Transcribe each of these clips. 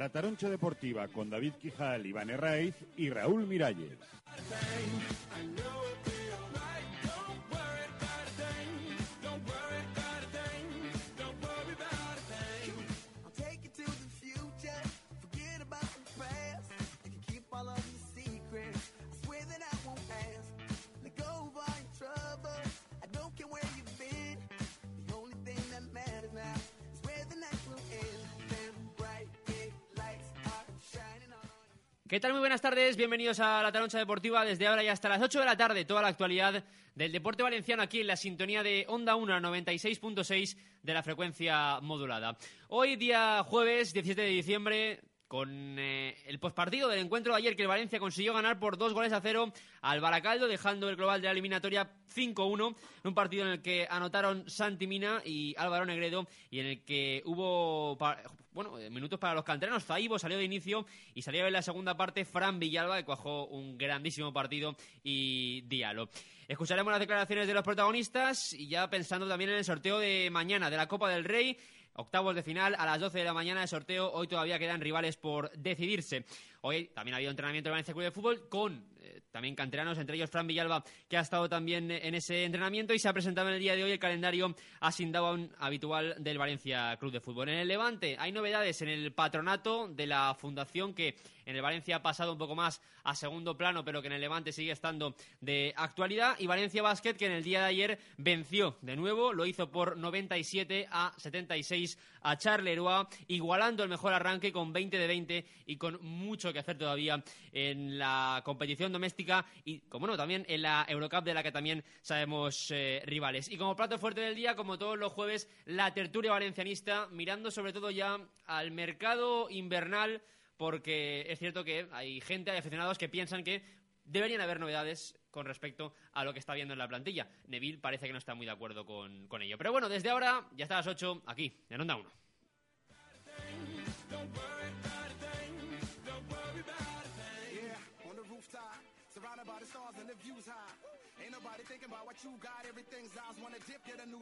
La Taroncha Deportiva con David Quijal, Iván Herraiz y Raúl Miralles. ¿Qué tal? Muy buenas tardes, bienvenidos a la Taroncha Deportiva desde ahora y hasta las 8 de la tarde, toda la actualidad del deporte valenciano aquí en la sintonía de Onda 1 96.6 de la frecuencia modulada. Hoy día jueves 17 de diciembre con eh, el postpartido del encuentro de ayer que el Valencia consiguió ganar por dos goles a cero al Baracaldo, dejando el global de la eliminatoria 5-1, en un partido en el que anotaron Santi Mina y Álvaro Negredo y en el que hubo bueno, eh, minutos para los canteranos. Zaibo salió de inicio y salió en la segunda parte Fran Villalba, que cuajó un grandísimo partido y diálogo. Escucharemos las declaraciones de los protagonistas y ya pensando también en el sorteo de mañana de la Copa del Rey Octavos de final a las 12 de la mañana de sorteo. Hoy todavía quedan rivales por decidirse. Hoy también ha habido entrenamiento del Valencia Club de Fútbol con eh, también canteranos, entre ellos Fran Villalba, que ha estado también en ese entrenamiento y se ha presentado en el día de hoy el calendario un habitual del Valencia Club de Fútbol. En el Levante hay novedades en el patronato de la fundación que en el Valencia ha pasado un poco más a segundo plano, pero que en el Levante sigue estando de actualidad. Y Valencia Basket, que en el día de ayer venció de nuevo, lo hizo por 97 a 76 a Charleroi, igualando el mejor arranque con 20 de 20 y con mucho que hacer todavía en la competición doméstica y, como no, también en la Eurocup de la que también sabemos eh, rivales. Y como plato fuerte del día, como todos los jueves, la tertulia valencianista, mirando sobre todo ya al mercado invernal porque es cierto que hay gente, hay aficionados que piensan que deberían haber novedades con respecto a lo que está viendo en la plantilla. Neville parece que no está muy de acuerdo con, ello. Pero bueno, desde ahora, ya está a las 8, aquí, en Onda 1. Thinking you the. In the and.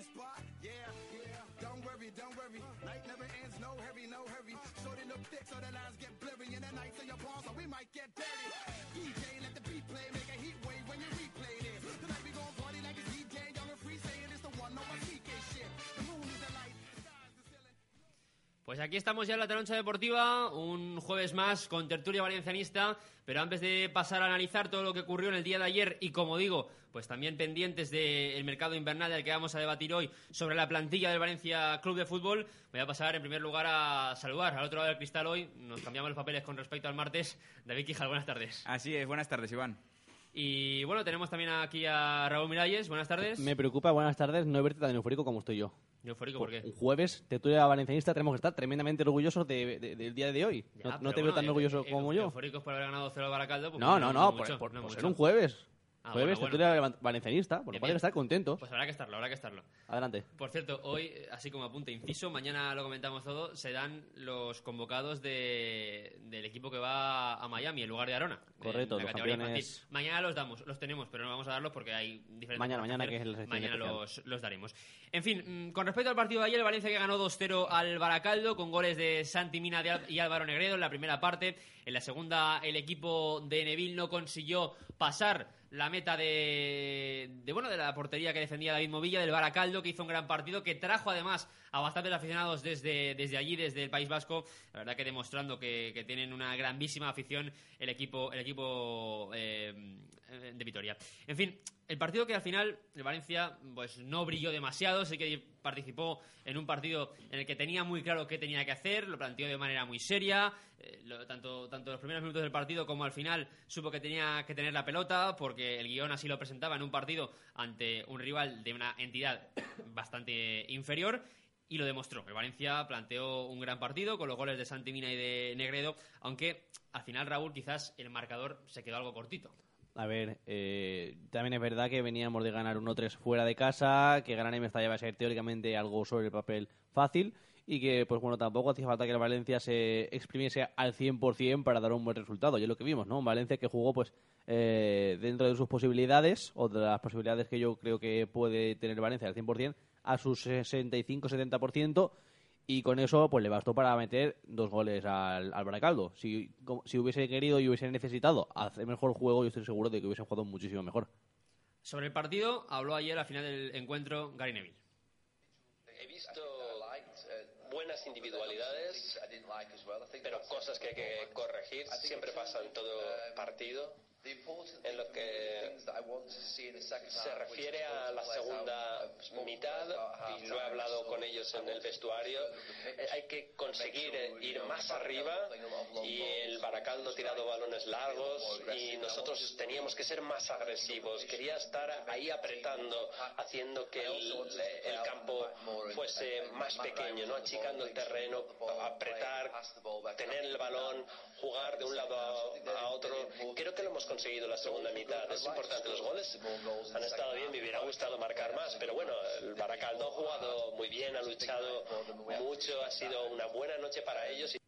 Pues aquí estamos ya en la Taroncha Deportiva, un jueves más con tertulia valencianista, pero antes de pasar a analizar todo lo que ocurrió en el día de ayer y como digo, pues también pendientes del mercado invernal del que vamos a debatir hoy sobre la plantilla del Valencia Club de Fútbol, voy a pasar en primer lugar a saludar al otro lado del cristal hoy, nos cambiamos los papeles con respecto al martes. David Quijal, buenas tardes. Así es, buenas tardes Iván. Y bueno, tenemos también aquí a Raúl Miralles, buenas tardes. Me preocupa, buenas tardes, no verte tan eufórico como estoy yo. ¿Eufórico por qué? Un jueves, tertulia valencianista, tenemos que estar tremendamente orgullosos del día de hoy. no, te veo tan orgulloso como yo. ¿Eufóricos por haber ganado cero al Baracaldo? Pues no, no, no, por, por ser un jueves. Ah, Jueves, bueno, bueno. valencianista, por lo cual estar contentos. Pues habrá que estarlo, habrá que estarlo. Adelante. Por cierto, hoy, así como apunte inciso, mañana lo comentamos todo, se dan los convocados de, del equipo que va a Miami en lugar de Arona. Correcto, los campeones... Mañana los damos, los tenemos, pero no vamos a darlos porque hay diferentes... Mañana, mañana que es el Mañana los, los, daremos. En fin, mm, con respecto al partido de ayer, el Valencia que ganó 2-0 al Baracaldo con goles de Santi Mina y Álvaro Negredo en la primera parte. En la segunda, el equipo de Neville no consiguió pasar la meta de, bueno de la portería que defendía David Movilla del Baracaldo que hizo un gran partido que trajo además a bastantes aficionados desde, desde allí desde el País Vasco. La verdad que demostrando que, que tienen una grandísima afición el equipo el equipo eh, de Vitoria. En fin el partido que al final el Valencia pues no brilló demasiado, sé que participó en un partido en el que tenía muy claro qué tenía que hacer, lo planteó de manera muy seria, eh, tanto, tanto los primeros minutos del partido como al final supo que tenía que tener la pelota, porque el guion así lo presentaba en un partido ante un rival de una entidad bastante inferior, y lo demostró. El Valencia planteó un gran partido con los goles de Santimina y de Negredo, aunque al final Raúl quizás el marcador se quedó algo cortito. A ver, eh, también es verdad que veníamos de ganar 1-3 fuera de casa, que ganar en Mestalla va a ser teóricamente algo sobre el papel fácil y que, pues bueno, tampoco hacía falta que el Valencia se exprimiese al 100% para dar un buen resultado. Y es lo que vimos, ¿no? Un Valencia que jugó, pues, eh, dentro de sus posibilidades, o de las posibilidades que yo creo que puede tener Valencia al 100%, a sus 65-70%, y con eso pues le bastó para meter dos goles al, al Baracaldo. Si, como- si hubiese querido y hubiese necesitado hacer mejor juego, yo estoy seguro de que hubiese jugado muchísimo mejor. Sobre el partido habló ayer al final del encuentro Gary Neville. He visto buenas individualidades, pero cosas que hay que corregir. Siempre pasa en todo partido. En lo que se refiere a la segunda mitad, y lo he hablado con ellos en el vestuario, hay que conseguir ir más arriba y el Baracaldo tirado balones largos y nosotros teníamos que ser más agresivos. Quería estar ahí apretando, haciendo que el, el campo fuese más pequeño, no achicando el terreno, apretar, tener el balón, jugar de un lado a, a otro. Creo que lo hemos conseguido la segunda mitad. Es importante. Los goles han estado bien. Me hubiera gustado marcar más, pero bueno, el Baracaldo ha jugado muy bien, ha luchado mucho. Ha sido una buena noche para ellos. y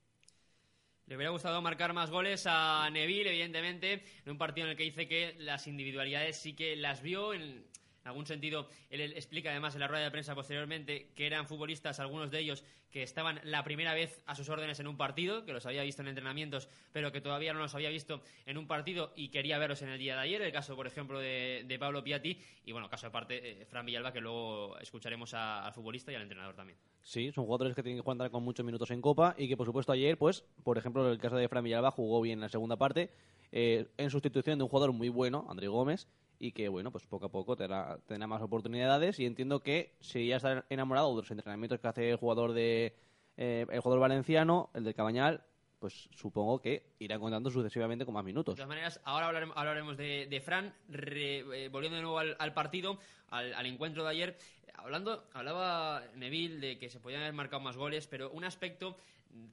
Le hubiera gustado marcar más goles a Neville, evidentemente, en un partido en el que dice que las individualidades sí que las vio. En algún sentido, él explica además en la rueda de prensa posteriormente que eran futbolistas, algunos de ellos, que estaban la primera vez a sus órdenes en un partido, que los había visto en entrenamientos, pero que todavía no los había visto en un partido y quería verlos en el día de ayer. El caso, por ejemplo, de, Pablo Piatti y, bueno, caso aparte, eh, Fran Villalba, que luego escucharemos al futbolista y al entrenador también. Sí, son jugadores que tienen que jugar con muchos minutos en Copa y que, por supuesto, ayer, pues, por ejemplo, en el caso de Fran Villalba, jugó bien en la segunda parte eh, en sustitución de un jugador muy bueno, André Gómez, y que, bueno, pues poco a poco tendrá, tendrá más oportunidades y entiendo que si ya está enamorado de los entrenamientos que hace el jugador de eh, el jugador valenciano, el del Cabañal, pues supongo que irá contando sucesivamente con más minutos. De todas maneras, ahora hablaremos, de, de Fran, re- eh, volviendo de nuevo al, al partido, al, al encuentro de ayer. Hablando, hablaba Neville de que se podían haber marcado más goles, pero un aspecto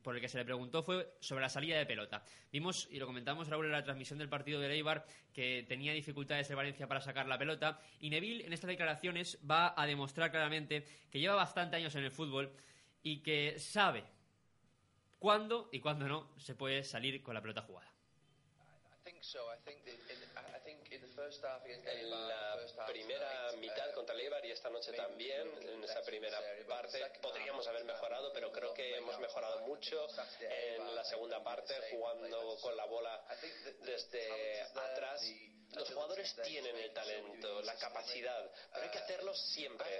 por el que se le preguntó fue sobre la salida de pelota. Vimos, y lo comentamos Raúl en la transmisión del partido de Eibar, que tenía dificultades el Valencia para sacar la pelota, y Neville en estas declaraciones va a demostrar claramente que lleva bastante años en el fútbol y que sabe cuándo y cuándo no se puede salir con la pelota jugada. En la primera mitad contra el Eibar y esta noche también, en esa primera parte, podríamos haber mejorado, pero creo que hemos mejorado mucho en la segunda parte, jugando con la bola desde atrás. Los jugadores tienen el talento, la capacidad, pero hay que hacerlo siempre.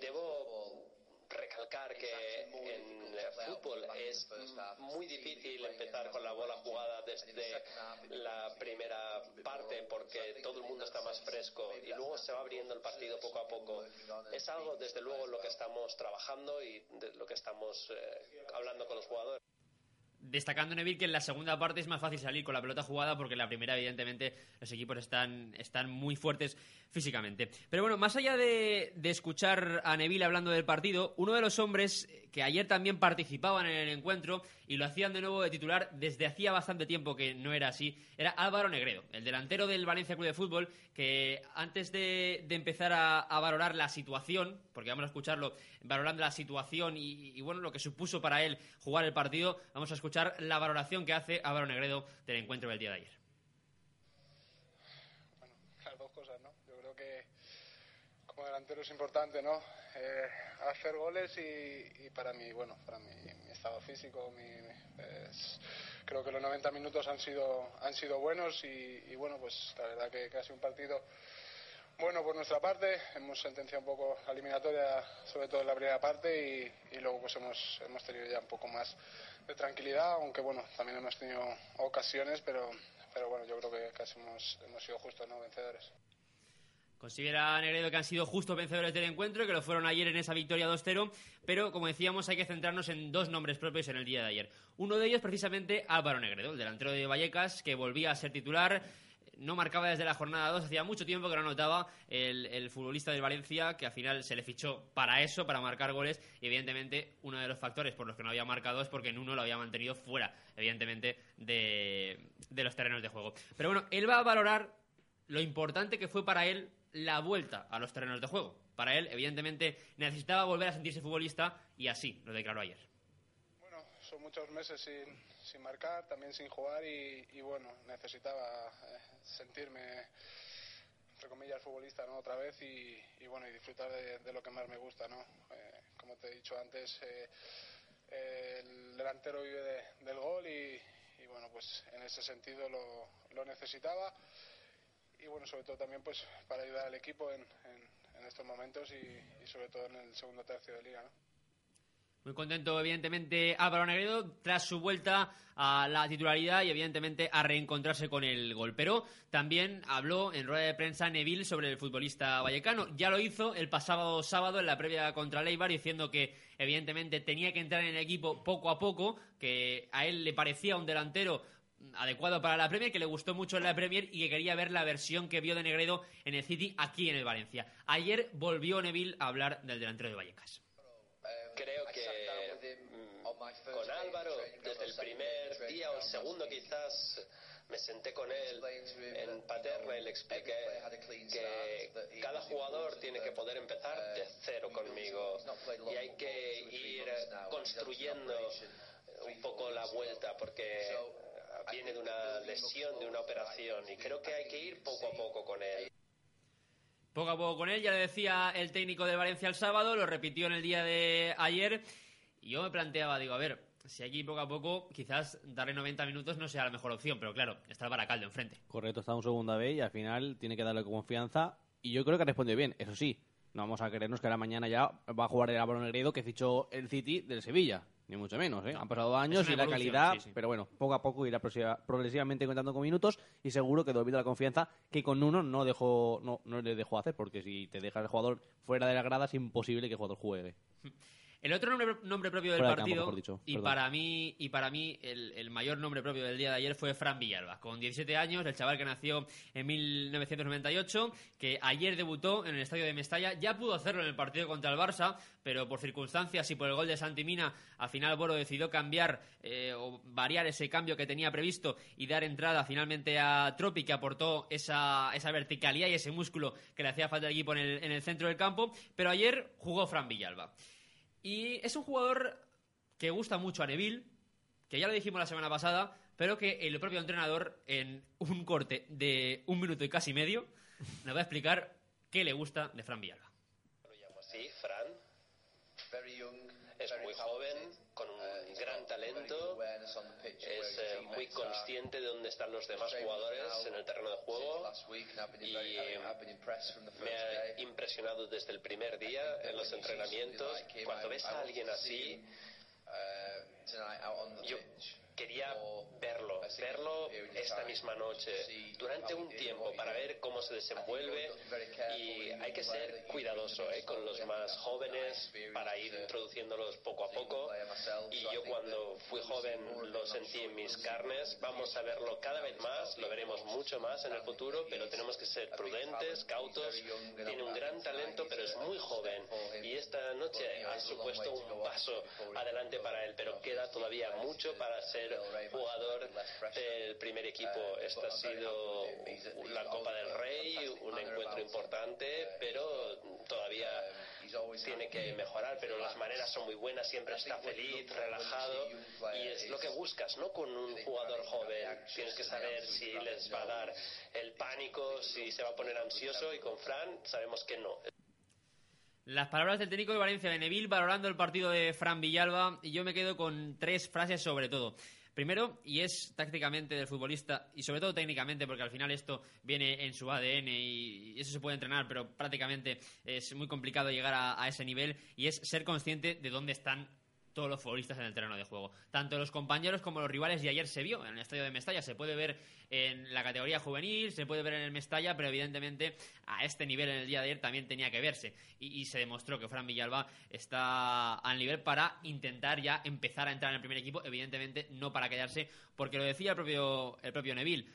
Debo recalcar que en fútbol es muy difícil empezar con la bola jugada desde la primera parte porque todo el mundo está más fresco y luego se va abriendo el partido poco a poco. Es algo desde luego lo que estamos trabajando y de lo que estamos eh, hablando con los jugadores. Destacando Neville que en la segunda parte es más fácil salir con la pelota jugada porque en la primera, evidentemente, los equipos están, están muy fuertes físicamente. Pero bueno, más allá de, de escuchar a Neville hablando del partido, uno de los hombres que ayer también participaban en el encuentro y lo hacían de nuevo de titular desde hacía bastante tiempo que no era así, era Álvaro Negredo, el delantero del Valencia Club de Fútbol, que antes de, empezar a, a valorar la situación, porque vamos a escucharlo valorando la situación y, y, bueno, lo que supuso para él jugar el partido, vamos a escuchar la valoración que hace Álvaro Negredo del encuentro del día de ayer. Bueno, las dos cosas, ¿no? Yo creo que como delantero es importante, ¿no? Eh, hacer goles y, y, para mí, bueno, para mi, mi estado físico, mi, creo que los 90 minutos han sido, han sido buenos y, y bueno, pues la verdad que casi un partido bueno por nuestra parte. Hemos sentenciado un poco la eliminatoria, sobre todo en la primera parte y, y luego pues hemos, hemos tenido ya un poco más de tranquilidad, aunque bueno, también hemos tenido ocasiones, pero, pero bueno, yo creo que casi hemos, hemos sido justos, ¿no? Vencedores. Considera Negredo que han sido justos vencedores del encuentro, que lo fueron ayer en esa victoria 2-0, pero como decíamos hay que centrarnos en dos nombres propios en el día de ayer. Uno de ellos precisamente Álvaro Negredo, el delantero de Vallecas, que volvía a ser titular, no marcaba desde la jornada 2, hacía mucho tiempo que no anotaba el, el, futbolista del Valencia, que al final se le fichó para eso, para marcar goles, y evidentemente uno de los factores por los que no había marcado es porque en uno lo había mantenido fuera, evidentemente, de, de los terrenos de juego. Pero bueno, él va a valorar lo importante que fue para él la vuelta a los terrenos de juego. Para él, evidentemente, necesitaba volver a sentirse futbolista y así lo declaró ayer. Bueno, son muchos meses sin, sin marcar, también sin jugar y, y bueno, necesitaba eh, sentirme, entre comillas, futbolista ¿no? otra vez y, y, bueno, y disfrutar de, de, lo que más me gusta, ¿no? Eh, como te he dicho antes, el delantero vive del gol y, bueno, pues en ese sentido lo, lo, necesitaba y bueno, sobre todo también pues para ayudar al equipo en, estos momentos y, y, sobre todo en el segundo tercio de liga, ¿no? Muy contento, evidentemente, Álvaro Negredo tras su vuelta a la titularidad y, evidentemente, a reencontrarse con el gol. Pero también habló en rueda de prensa Neville sobre el futbolista vallecano. Ya lo hizo el pasado sábado en la previa contra Leibar, diciendo que, evidentemente, tenía que entrar en el equipo poco a poco, que a él le parecía un delantero adecuado para la Premier, que le gustó mucho en la Premier y que quería ver la versión que vio de Negredo en el City aquí en el Valencia. Ayer volvió Neville a hablar del delantero de Vallecas creo que mm, con Álvaro, desde el primer día o el segundo quizás, me senté con él en Paterna y le expliqué que cada jugador tiene que poder empezar de cero conmigo y hay que ir construyendo un poco la vuelta porque viene de una lesión, de una operación y creo que hay que ir poco a poco con él poco a poco con él. Ya le decía el técnico de Valencia el sábado, lo repitió en el día de ayer. Y yo me planteaba, digo, a ver, si aquí poco a poco, quizás darle 90 minutos no sea la mejor opción, pero claro, está el Baracaldo enfrente. Correcto, está en segunda vez y al final tiene que darle confianza. Y yo creo que ha respondido bien, eso sí. No vamos a querernos que la mañana ya va a jugar el Álvaro Negredo que fichó el City del Sevilla ni mucho menos. ¿eh? Han pasado años y la calidad, pero bueno, poco a poco irá progresivamente contando con minutos y seguro que debido a la confianza que con uno no dejó no, no le dejó hacer, porque si te dejas el jugador fuera de la grada es imposible que el jugador juegue. El otro nombre, propio del partido, y, para mí, y para mí el, mayor nombre propio del día de ayer fue Fran Villalba, con 17 años, el chaval que nació en 1998, que ayer debutó en el estadio de Mestalla, ya pudo hacerlo en el partido contra el Barça, pero por circunstancias y por el gol de Santimina, al final Boro decidió cambiar eh, o variar ese cambio que tenía previsto y dar entrada finalmente a Tropi, que aportó esa, esa verticalidad y ese músculo que le hacía falta al equipo en el, en el centro del campo, pero ayer jugó Fran Villalba. Y es un jugador que gusta mucho a Neville, que ya lo dijimos la semana pasada, pero que el propio entrenador, en un corte de un minuto y casi medio, nos va a explicar qué le gusta de Fran Villalba. Lo llamo así, Fran. Es muy joven, con un gran talento, es eh, muy consciente de dónde están los demás jugadores en el terreno de juego. y me ha impresionado desde el primer día en los entrenamientos. Cuando ves a alguien así, yo quería verlo, verlo esta misma noche, durante un tiempo, para ver cómo se desenvuelve y hay que ser cuidadoso ¿eh? con los más jóvenes para ir introduciéndolos poco a poco. y yo cuando fui joven lo sentí en mis carnes, vamos a verlo cada vez más, lo veremos mucho más en el futuro, pero tenemos que ser prudentes, cautos, tiene un gran talento pero es muy joven. y esta noche ha supuesto un paso adelante para él, pero queda todavía mucho para jugador del primer equipo. Esta ha sido la Copa del Rey, un encuentro importante, pero todavía tiene que mejorar, pero las maneras son muy buenas, siempre está feliz, relajado y es lo que buscas, ¿no? Con un jugador joven tienes que saber si les va a dar el pánico, si se va a poner ansioso y con Fran sabemos que no. Las palabras del técnico de Valencia de Neville valorando el partido de Fran Villalba y yo me quedo con tres frases sobre todo. Primero, y es tácticamente del futbolista y sobre todo técnicamente, porque al final esto viene en su ADN y eso se puede entrenar, pero prácticamente es muy complicado llegar a, a ese nivel, y es ser consciente de dónde están todos los futbolistas en el terreno de juego. Tanto los compañeros como los rivales, y ayer se vio en el estadio de Mestalla, se puede ver en la categoría juvenil, se puede ver en el Mestalla, pero evidentemente a este nivel en el día de ayer también tenía que verse. Y, se demostró que Fran Villalba está al nivel para intentar ya empezar a entrar en el primer equipo, evidentemente no para quedarse, porque lo decía el propio, el propio Neville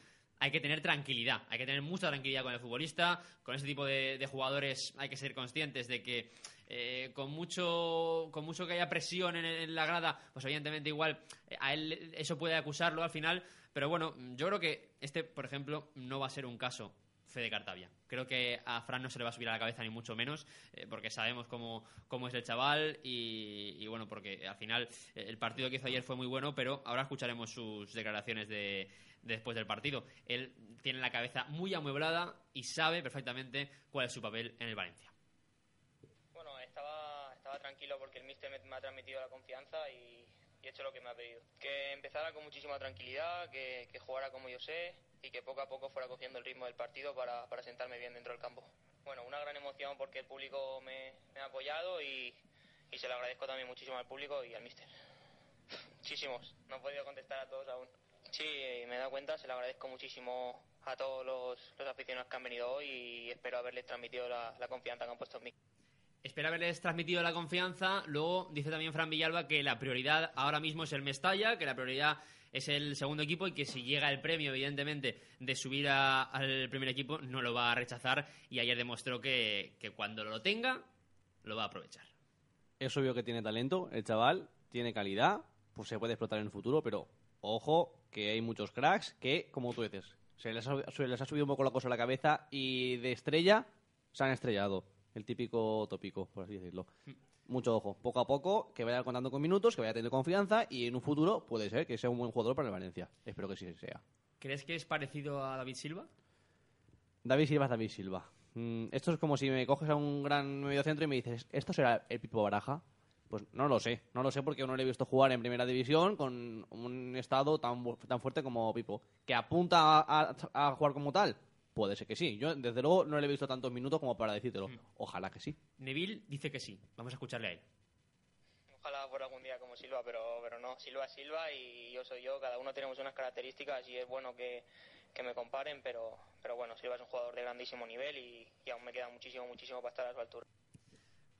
hay que tener tranquilidad, hay que tener mucha tranquilidad con el futbolista, con ese tipo de jugadores hay que ser conscientes de que eh, con mucho con mucho que haya presión en, la grada, pues evidentemente igual eh, a él eso puede acusarlo al final, pero bueno, yo creo que este, por ejemplo, no va a ser un caso Fede Cartavia. Creo que a Fran no se le va a subir a la cabeza ni mucho menos, eh, porque sabemos cómo, cómo, es el chaval y, bueno, porque al final el partido que hizo ayer fue muy bueno, pero ahora escucharemos sus declaraciones de, después del partido. Él tiene la cabeza muy amueblada y sabe perfectamente cuál es su papel en el Valencia más tranquilo porque el míster me, ha transmitido la confianza y, he hecho lo que me ha pedido. Que empezara con muchísima tranquilidad, que, que jugara como yo sé y que poco a poco fuera cogiendo el ritmo del partido para, para sentarme bien dentro del campo. Bueno, una gran emoción porque el público me, ha apoyado y, y se lo agradezco también muchísimo al público y al míster. Muchísimos, no he podido contestar a todos aún. Sí, me he dado cuenta, se lo agradezco muchísimo a todos los, los aficionados que han venido hoy y espero haberles transmitido la, la confianza que han puesto en mí. Espera haberles transmitido la confianza. Luego dice también Fran Villalba que la prioridad ahora mismo es el Mestalla, que la prioridad es el segundo equipo y que si llega el premio, evidentemente, de subir al primer equipo, no lo va a rechazar. Y ayer demostró que, que cuando lo tenga, lo va a aprovechar. Es obvio que tiene talento, el chaval, tiene calidad, pues se puede explotar en el futuro, pero ojo que hay muchos cracks que, como tú dices, se les ha subido un poco la cosa a la cabeza y de estrella se han estrellado. El típico tópico, por así decirlo. Mucho ojo, poco a poco, que vaya contando con minutos, que vaya teniendo confianza y en un futuro puede ser que sea un buen jugador para el Valencia. Espero que sí sea. ¿Crees que es parecido a David Silva? David Silva es David Silva. Mm, esto es como si me coges a un gran mediocentro y me dices, ¿esto será el Pipo Baraja? Pues no lo sé, no lo sé porque no le he visto jugar en primera división con un estado tan, tan fuerte como Pipo. ¿Que apunta a, a- a jugar como tal? Puede ser que sí. Yo, desde luego, no le he visto tantos minutos como para decírtelo. Ojalá que sí. Neville dice que sí. Vamos a escucharle a él. Ojalá fuera algún día como Silva, pero, pero no, Silva es Silva y yo soy yo, cada uno tenemos unas características y es bueno que, que me comparen, pero, pero bueno, Silva es un jugador de grandísimo nivel y, y aún me queda muchísimo, muchísimo para estar a su altura.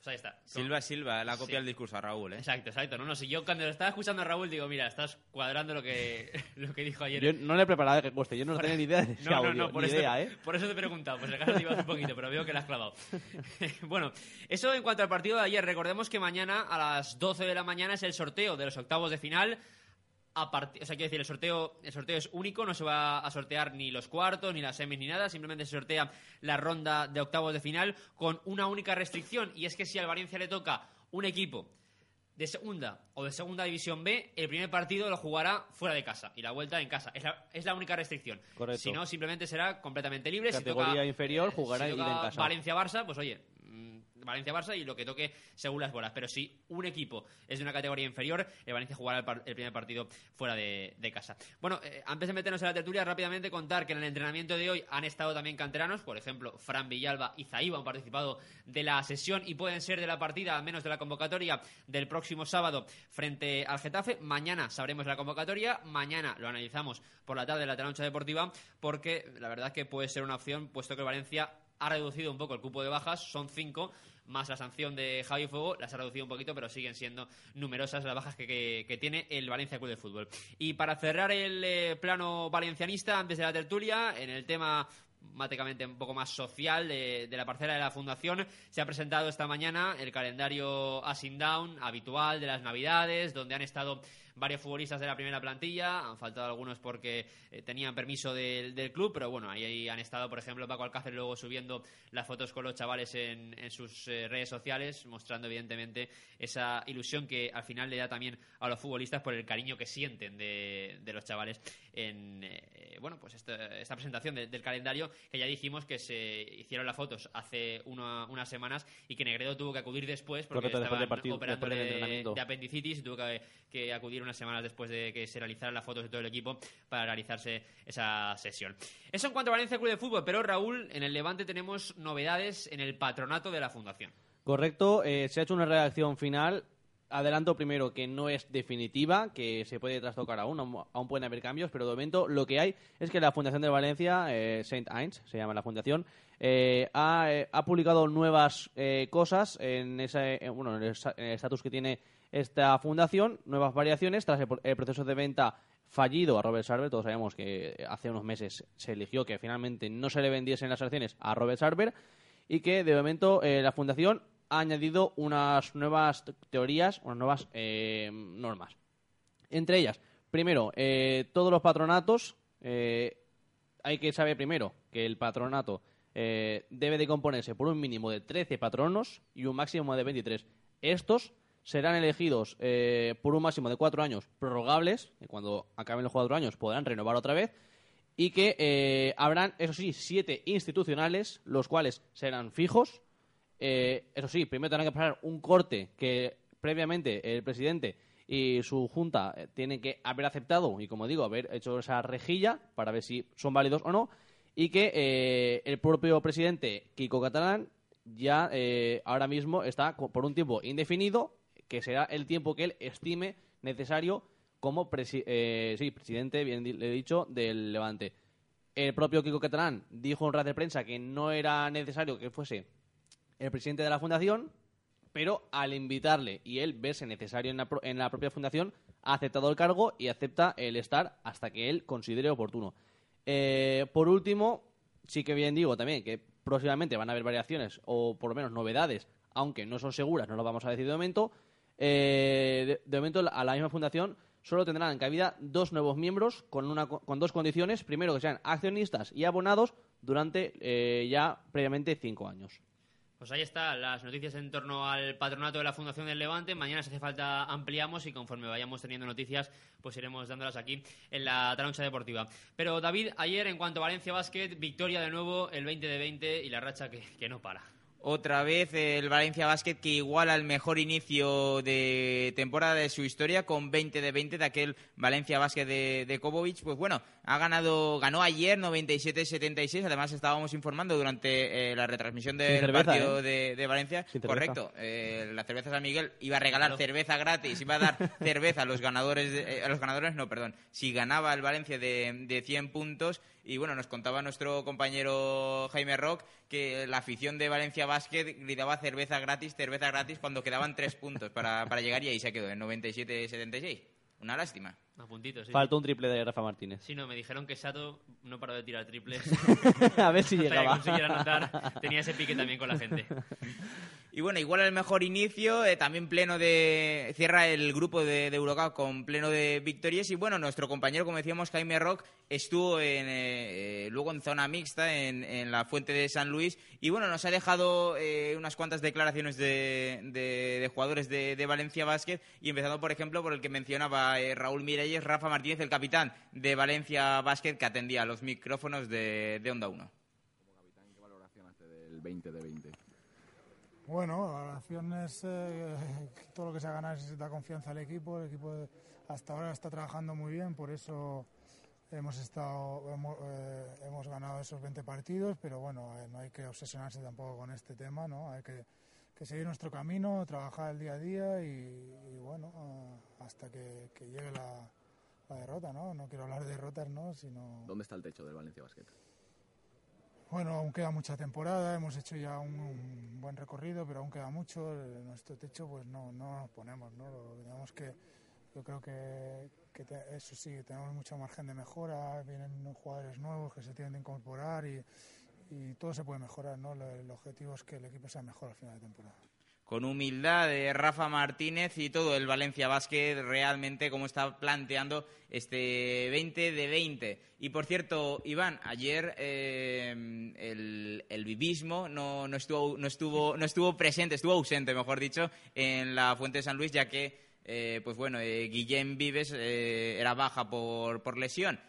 Pues ahí está. Silva Silva, la copia Sí. el discurso a Raúl, ¿eh? Exacto, exacto. No, no, si yo cuando lo estaba escuchando a Raúl digo, mira, estás cuadrando lo que, lo que dijo ayer. Yo no le he preparado que cueste, yo no tenía ni idea de ese No, no, audio, no, por ni eso, idea, ¿eh? por eso te he preguntado, pues el caso te iba un poquito, pero veo que la has clavado. bueno, eso en cuanto al partido de ayer, recordemos que mañana a las 12 de la mañana es el sorteo de los octavos de final. A o sea, quiero decir, el sorteo, el sorteo es único, no se va a sortear ni los cuartos, ni las semis, ni nada, simplemente se sortea la ronda de octavos de final con una única restricción, y es que si al Valencia le toca un equipo de segunda o de segunda división B, el primer partido lo jugará fuera de casa y la vuelta en casa. Es la, es la única restricción. Correcto. Si no, simplemente será completamente libre. Si Categoría toca, inferior, jugará si ida toca en casa. Valencia-Barça, pues oye, Valencia-Barça y lo que toque según las bolas. Pero si un equipo es de una categoría inferior, el Valencia jugará el, primer partido fuera de, de casa. Bueno, eh, antes de meternos en la tertulia, rápidamente contar que en el entrenamiento de hoy han estado también canteranos, por ejemplo, Fran Villalba y Zaiba han participado de la sesión y pueden ser de la partida, al menos de la convocatoria del próximo sábado frente al Getafe. Mañana sabremos la convocatoria, mañana lo analizamos por la tarde en la Talancha Deportiva, porque la verdad que puede ser una opción, puesto que Valencia ha reducido un poco el cupo de bajas, son cinco, más la sanción de Javi Fuego, las ha reducido un poquito, pero siguen siendo numerosas las bajas que, que- tiene el Valencia Club de Fútbol. Y para cerrar el eh, plano valencianista, antes de la tertulia, en el tema máticamente un poco más social de, la parcela de la fundación. Se ha presentado esta mañana el calendario Asing Down habitual de las Navidades, donde han estado varios futbolistas de la primera plantilla. Han faltado algunos porque eh, tenían permiso del, del club, pero bueno, ahí, ahí han estado, por ejemplo, Paco Alcácer luego subiendo las fotos con los chavales en, en sus eh, redes sociales, mostrando evidentemente esa ilusión que al final le da también a los futbolistas por el cariño que sienten de, de los chavales en eh, bueno pues esta, esta presentación de- del calendario que ya dijimos que se hicieron las fotos hace una- unas semanas y que Negredo tuvo que acudir después porque Correcto, después del estaban partido, operando después del de- de apendicitis tuvo que, que acudir unas semanas después de que se realizaran las fotos de todo el equipo para realizarse esa sesión. Eso en cuanto a Valencia Club de Fútbol, pero Raúl, en el Levante tenemos novedades en el patronato de la fundación. Correcto, eh, se ha hecho una redacción final. Adelanto primero que no es definitiva, que se puede trastocar aún, aún- pueden haber cambios, pero de momento lo que hay es que la Fundación de Valencia, eh, Saint Ains se llama la fundación, eh, ha, eh, ha publicado nuevas eh, cosas en, ese, bueno, en el estatus que tiene esta fundación, nuevas variaciones tras el, pro- el proceso de venta fallido a Robert Sarver. Todos sabemos que hace unos meses se eligió que finalmente no se le vendiesen las acciones a Robert Sarver y que de momento eh, la fundación ha añadido unas nuevas teorías, unas nuevas eh, normas. Entre ellas, primero, eh, todos los patronatos, eh, hay que saber primero que el patronato eh, debe de componerse por un mínimo de 13 patronos y un máximo de 23. Estos serán elegidos eh, por un máximo de 4 años prorrogables, y cuando acaben los 4 años podrán renovar otra vez, y que eh, habrán, eso sí, 7 institucionales, los cuales serán fijos, Eh, eso sí, primero tendrán que pasar un corte que previamente el presidente y su junta eh, tienen que haber aceptado y, como digo, haber hecho esa rejilla para ver si son válidos o no. Y que el propio presidente Kiko Catalán ya ahora mismo está por un tiempo indefinido, que será el tiempo que él estime necesario como presi- eh, sí, presidente, bien le he dicho, del Levante. El propio Kiko Catalán dijo en rueda de prensa que no era necesario que fuese el presidente de la fundación, pero al invitarle y él verse necesario en la, en la propia fundación, ha aceptado el cargo y acepta el estar hasta que él considere oportuno. Eh, por último, sí que bien digo también que próximamente van a haber variaciones o por lo menos novedades, aunque no son seguras, no lo vamos a decir de momento. Eh, de, momento a la misma fundación solo tendrán cabida dos nuevos miembros con, una, co- con dos condiciones. Primero, que sean accionistas y abonados durante eh, ya previamente cinco años. Pues ahí están las noticias en torno al patronato de la Fundación del Levante. Mañana, si hace falta, ampliamos y conforme vayamos teniendo noticias, pues iremos dándolas aquí en la Taroncha Deportiva. Pero David, ayer en cuanto a Valencia Basket, victoria de nuevo, el 20 de 20 y la racha que, que no para. Otra vez el Valencia Basket que iguala el mejor inicio de temporada de su historia con 20 de 20 de aquel Valencia Basket de, de. Pues bueno, ha ganado, ganó ayer 97-76. Además estábamos informando durante eh, la retransmisión del cerveza, partido ¿eh? de, de Valencia. Correcto. Eh, la cerveza San Miguel iba a regalar cerveza gratis, iba a dar cerveza a los ganadores, de- eh, a los ganadores, no, perdón, si ganaba el Valencia de, de 100 puntos. Y bueno, nos contaba nuestro compañero Jaime Rock que la afición de Valencia Basket gritaba cerveza gratis, cerveza gratis cuando quedaban tres puntos para, para llegar y ahí se quedó en 97-76. Una lástima. A puntitos, sí. Falta un triple de Rafa Martínez. Sí, no, me dijeron que Sato no paró de tirar triples. a ver si Hasta que llegaba. anotar. Tenía ese pique también con la gente. Y bueno, igual el mejor inicio, eh, también pleno de... Cierra el grupo de, de Eurocup con pleno de victorias. Y bueno, nuestro compañero, como decíamos, Jaime Rock, estuvo en, eh, eh, luego en zona mixta, en, en la Fuente de San Luis. Y bueno, nos ha dejado eh, unas cuantas declaraciones de, de- de jugadores de, de Valencia Basket. Y empezando, por ejemplo, por el que mencionaba eh, Raúl Miralles, Rafa Martínez, el capitán de Valencia Basket, que atendía los micrófonos de, de Onda 1. ¿Qué valoración hace del 20 de 20? Bueno, la valoración es eh, todo lo que se ha ganado es da confianza al equipo. El equipo hasta ahora está trabajando muy bien, por eso hemos estado hemos, eh, hemos ganado esos 20 partidos, pero bueno, eh, no hay que obsesionarse tampoco con este tema, ¿no? Hay que, que seguir nuestro camino, trabajar el día a día y, y bueno, eh, hasta que, que llegue la, la derrota, ¿no? No quiero hablar de derrotas, ¿no? Sino ¿Dónde está el techo del Valencia Basket? Bueno, aún queda mucha temporada, hemos hecho ya un, un buen recorrido, pero aún queda mucho. El- nuestro techo, pues no, no nos ponemos, ¿no? Lo- Digamos que yo creo que, que te- eso sí, tenemos mucho margen de mejora, vienen jugadores nuevos que se tienen que incorporar y, y todo se puede mejorar, ¿no? Lo- El objetivo es que el equipo sea mejor al final de temporada. Con humildad de Rafa Martínez y todo el Valencia Basket realmente como está planteando este 20 de 20. Y por cierto, Iván, ayer eh, el, el vivismo no, no, estuvo, no, estuvo, no estuvo presente, estuvo ausente, mejor dicho, en la Fuente de San Luis, ya que, eh, pues bueno, eh, Guillem Vives eh, era baja por, por lesión.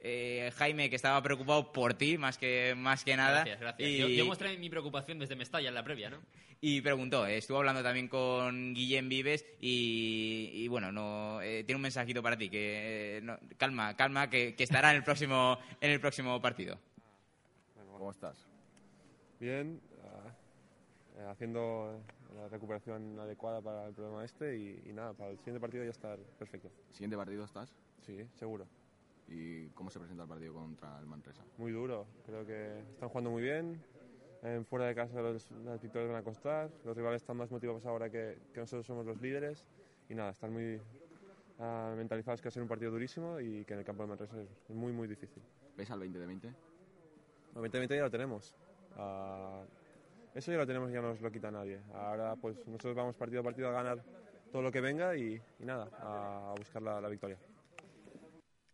Eh, Jaime, que estaba preocupado por ti, más que, más que nada. Gracias, gracias. Y- Yo, yo mostré mi preocupación desde Mestalla en la previa, ¿no? y preguntó, eh, estuvo hablando también con Guillem Vives y, y bueno, no eh, tiene un mensajito para ti, que eh, no, calma, calma, que, que estará en el próximo en el próximo partido. ¿Cómo estás? bien, ah, eh, haciendo la recuperación adecuada para el problema este y, y nada, para el siguiente partido ya estar perfecto. ¿Siguiente partido estás? Sí, seguro. ¿Y cómo se presenta el partido contra el Manresa? Muy duro, creo que están jugando muy bien. En fuera de casa los, las victorias van a costar, los rivales están más motivados ahora que, que nosotros somos los líderes y nada, están muy ah, mentalizados que va a ser un partido durísimo y que en el campo de Manresa es, muy muy difícil. ¿Ves al 20 de 20? Evidentemente ya lo tenemos. Ah, eso ya lo tenemos, ya no nos lo quita nadie. Ahora pues nosotros vamos partido a partido a ganar todo lo que venga y, y nada, a, a buscar la, la victoria.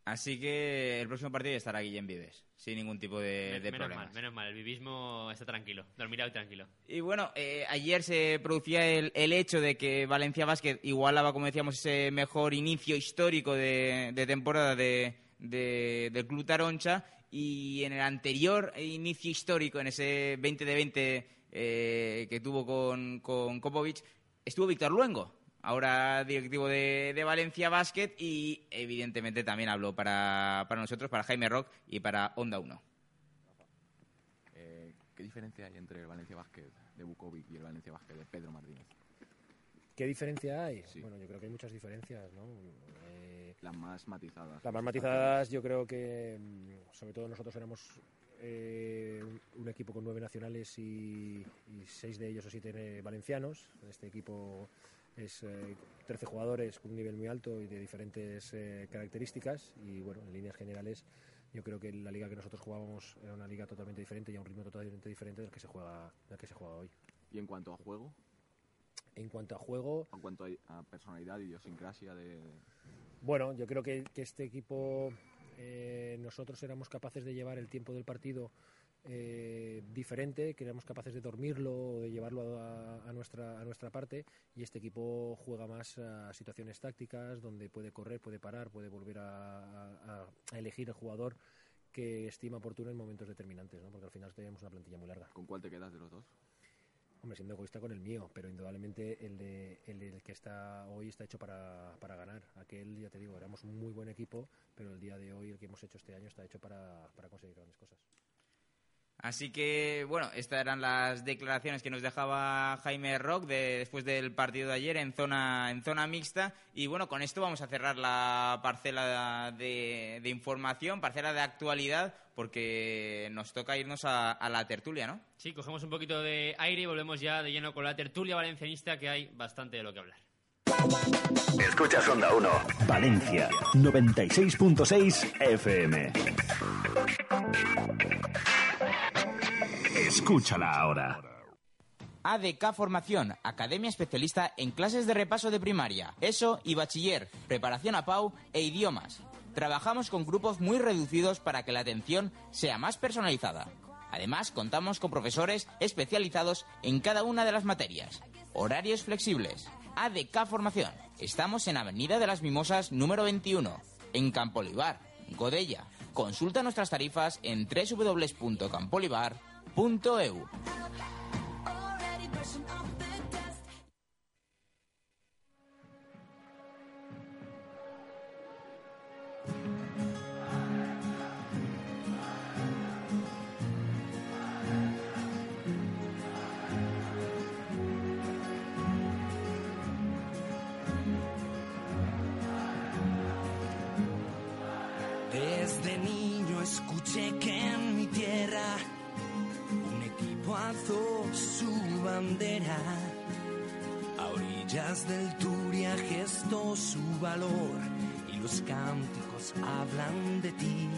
Así que el próximo partido estará Guillem Vives, sin ningún tipo de, de menos problemas. mal, menos mal. El vivismo está tranquilo. Dormirá hoy tranquilo. Y bueno, eh, ayer se producía el, el hecho de que Valencia Basket igualaba, como decíamos, ese mejor inicio histórico de, de temporada de, de- del Club Taroncha y en el anterior inicio histórico, en ese 20 de 20 eh, que tuvo con, con Kopovic, estuvo Víctor Luengo, ahora directivo de, de Valencia Basket, y evidentemente también habló para, para nosotros, para Jaime Rock y para Onda 1. Eh, ¿Qué diferencia hay entre el Valencia Basket de Bukovic y el Valencia Basket de Pedro Martínez? ¿Qué diferencia hay? Sí. Bueno, yo creo que hay muchas diferencias, ¿no? Eh, Las más matizadas. las más matizadas, yo creo que, mm, sobre todo nosotros éramos eh, un, un equipo con nueve nacionales y, y seis de ellos o siete eh, valencianos. Este equipo es eh, 13 jugadores con un nivel muy alto y de diferentes eh, características y, bueno, en líneas generales, yo creo que la liga que nosotros jugábamos era una liga totalmente diferente y a un ritmo totalmente diferente del que se juega, del que se juega hoy. Y en cuanto a juego, En cuanto a juego, en cuanto a, personalidad, idiosincrasia de... Bueno, yo creo que, que este equipo, eh, nosotros éramos capaces de llevar el tiempo del partido eh, diferente, que éramos capaces de dormirlo o de llevarlo a, a nuestra, a nuestra parte, y este equipo juega más a situaciones tácticas, donde puede correr, puede parar, puede volver a, a- a elegir el jugador que estima oportuno en momentos determinantes, ¿no? porque al final tenemos una plantilla muy larga. ¿Con cuál te quedas de los dos? Hombre, siendo egoísta con el mío, pero indudablemente el, de, el, del que está hoy está hecho para, para ganar. Aquel, ya te digo, éramos un muy buen equipo, pero el día de hoy, el que hemos hecho este año, está hecho para, para conseguir grandes cosas. Así que, bueno, estas eran las declaraciones que nos dejaba Jaime Rock de- después del partido de ayer en zona, en zona mixta. Y bueno, con esto vamos a cerrar la parcela de, de información, parcela de actualidad, porque nos toca irnos a, a la tertulia, ¿no? Sí, cogemos un poquito de aire y volvemos ya de lleno con la tertulia valencianista, que hay bastante de lo que hablar. Escuchas Onda 1, Valencia, 96.6 FM. Escúchala ahora. ADK Formación, Academia Especialista en clases de repaso de primaria, ESO y bachiller, preparación a PAU e idiomas. Trabajamos con grupos muy reducidos para que la atención sea más personalizada. Además, contamos con profesores especializados en cada una de las materias. Horarios flexibles. ADK Formación. Estamos en Avenida de las Mimosas número 21, en Campolivar, Godella. Consulta nuestras tarifas en www.campolivar.eu. Desde A orillas del Turia gestó su valor y los cánticos hablan de ti.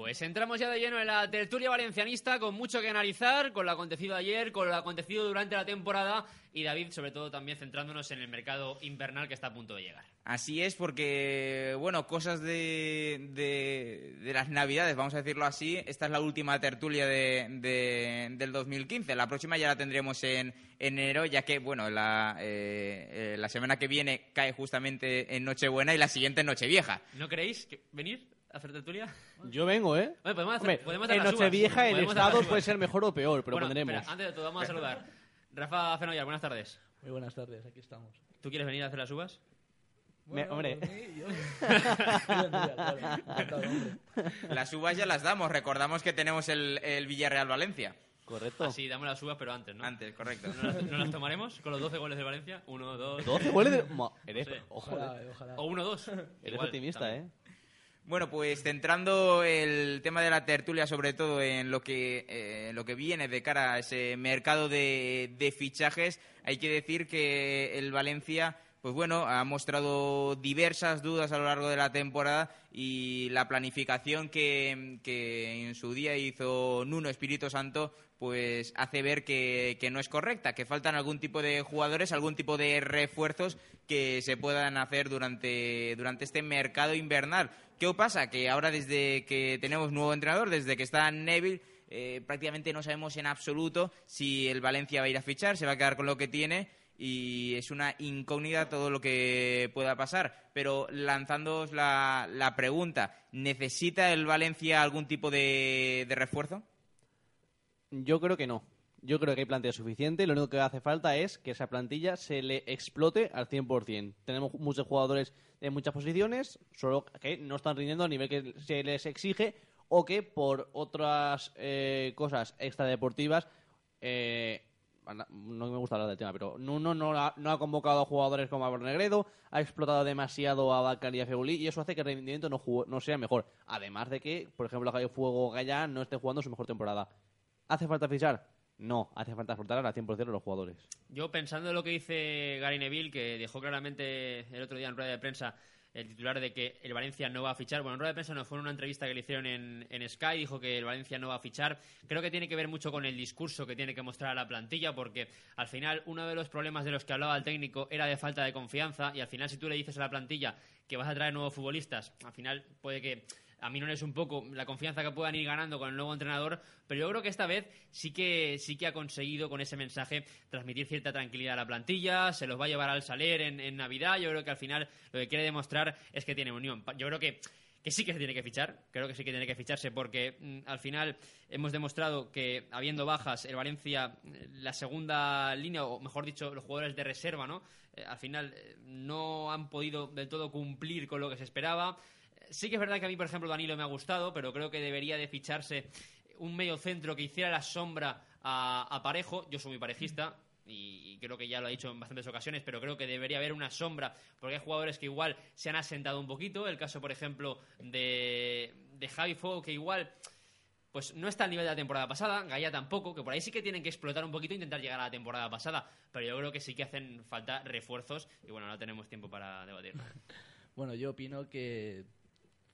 Pues entramos ya de lleno en la tertulia valencianista con mucho que analizar, con lo acontecido ayer, con lo acontecido durante la temporada y David, sobre todo también centrándonos en el mercado invernal que está a punto de llegar. Así es, porque, bueno, cosas de, de, de las Navidades, vamos a decirlo así. Esta es la última tertulia de, de- del 2015. La próxima ya la tendremos en enero, ya que, bueno, la, eh, eh, la semana que viene cae justamente en Nochebuena y la siguiente en Nochevieja. ¿No queréis que- venir hacer tertulia? Yo vengo, ¿eh? Bueno, podemos hacer, Hombre, podemos hacer en las uvas. Nochevieja el Podemos hacer las estado uvas. puede ser mejor o peor, pero Bueno, pondremos. espera, antes de todo, vamos a saludar. Rafa Fenollar, buenas tardes. Muy buenas tardes, aquí estamos. ¿Tú quieres venir a hacer las uvas? Me- hombre. por mí, yo- Vendría, claro, encantado, hombre. Las uvas ya las damos. Recordamos que tenemos el, el Villarreal-Valencia. Correcto. Ah, sí, damos las uvas, pero antes, ¿no? Antes, correcto. ¿No las, no las tomaremos con los 12 goles de Valencia? Uno, dos... 12 goles de... Ma- Eres... Sí. Ojo, Ojalá, eh. ojalá. O uno, dos. Eres Igual, optimista, también. ¿eh? Bueno, pues centrando el tema de la tertulia sobre todo en lo que, eh, lo que viene de cara a ese mercado de, de fichajes, hay que decir que el Valencia, pues bueno, ha mostrado diversas dudas a lo largo de la temporada y la planificación que, que en su día hizo Nuno Espíritu Santo, pues hace ver que, que no es correcta, que faltan algún tipo de jugadores, algún tipo de refuerzos que se puedan hacer durante, durante este mercado invernal. ¿Qué pasa? Que ahora desde que tenemos nuevo entrenador, desde que está Neville, eh, prácticamente no sabemos en absoluto si el Valencia va a ir a fichar, se va a quedar con lo que tiene y es una incógnita todo lo que pueda pasar. Pero lanzándoos la, la pregunta, ¿necesita el Valencia algún tipo de, de refuerzo? Yo creo que no. Yo creo que hay plantilla suficiente. Lo único que hace falta es que esa plantilla se le explote al 100%. Tenemos muchos jugadores en muchas posiciones, solo que no están rindiendo a nivel que se les exige o que por otras eh, cosas extradeportivas eh, no me gusta hablar del tema, pero Nuno no ha, no ha convocado a jugadores como a Negredo, ha explotado demasiado a Bakar y a Feuli y eso hace que el rendimiento no, no sea mejor. Además de que, por ejemplo, Javier Fuego Gaya no esté jugando su mejor temporada. ¿Hace falta fichar? No, hace falta explotar al 100% de los jugadores. Yo pensando en lo que dice Gary Neville, que dejó claramente el otro día en rueda de prensa el titular de que el Valencia no va a fichar. Bueno, en rueda de prensa no, fue en una entrevista que le hicieron en, en Sky, dijo que el Valencia no va a fichar. Creo que tiene que ver mucho con el discurso que tiene que mostrar a la plantilla, porque al final uno de los problemas de los que hablaba el técnico era de falta de confianza, y al final si tú le dices a la plantilla que vas a traer nuevos futbolistas, al final puede que a mí no es un poco la confianza que puedan ir ganando con el nuevo entrenador, pero yo creo que esta vez sí que sí que ha conseguido con ese mensaje transmitir cierta tranquilidad a la plantilla, se los va a llevar al saler en, en Navidad, yo creo que al final lo que quiere demostrar es que tiene unión. Yo creo que que sí que se tiene que fichar, creo que sí que tiene que ficharse porque mm, al final hemos demostrado que habiendo bajas el Valencia eh, la segunda línea o mejor dicho los jugadores de reserva, ¿no? Eh, al final eh, no han podido del todo cumplir con lo que se esperaba. Sí que es verdad que a mí, por ejemplo, Danilo me ha gustado, pero creo que debería de ficharse un medio centro que hiciera la sombra a, Parejo. Yo soy muy parejista y, y creo que ya lo ha dicho en bastantes ocasiones, pero creo que debería haber una sombra porque hay jugadores que igual se han asentado un poquito. El caso, por ejemplo, de, de Javi Fuego, que igual pues no está al nivel de la temporada pasada, Gaia tampoco, que por ahí sí que tienen que explotar un poquito e intentar llegar a la temporada pasada, pero yo creo que sí que hacen falta refuerzos y bueno, no tenemos tiempo para debatir. Bueno, yo opino que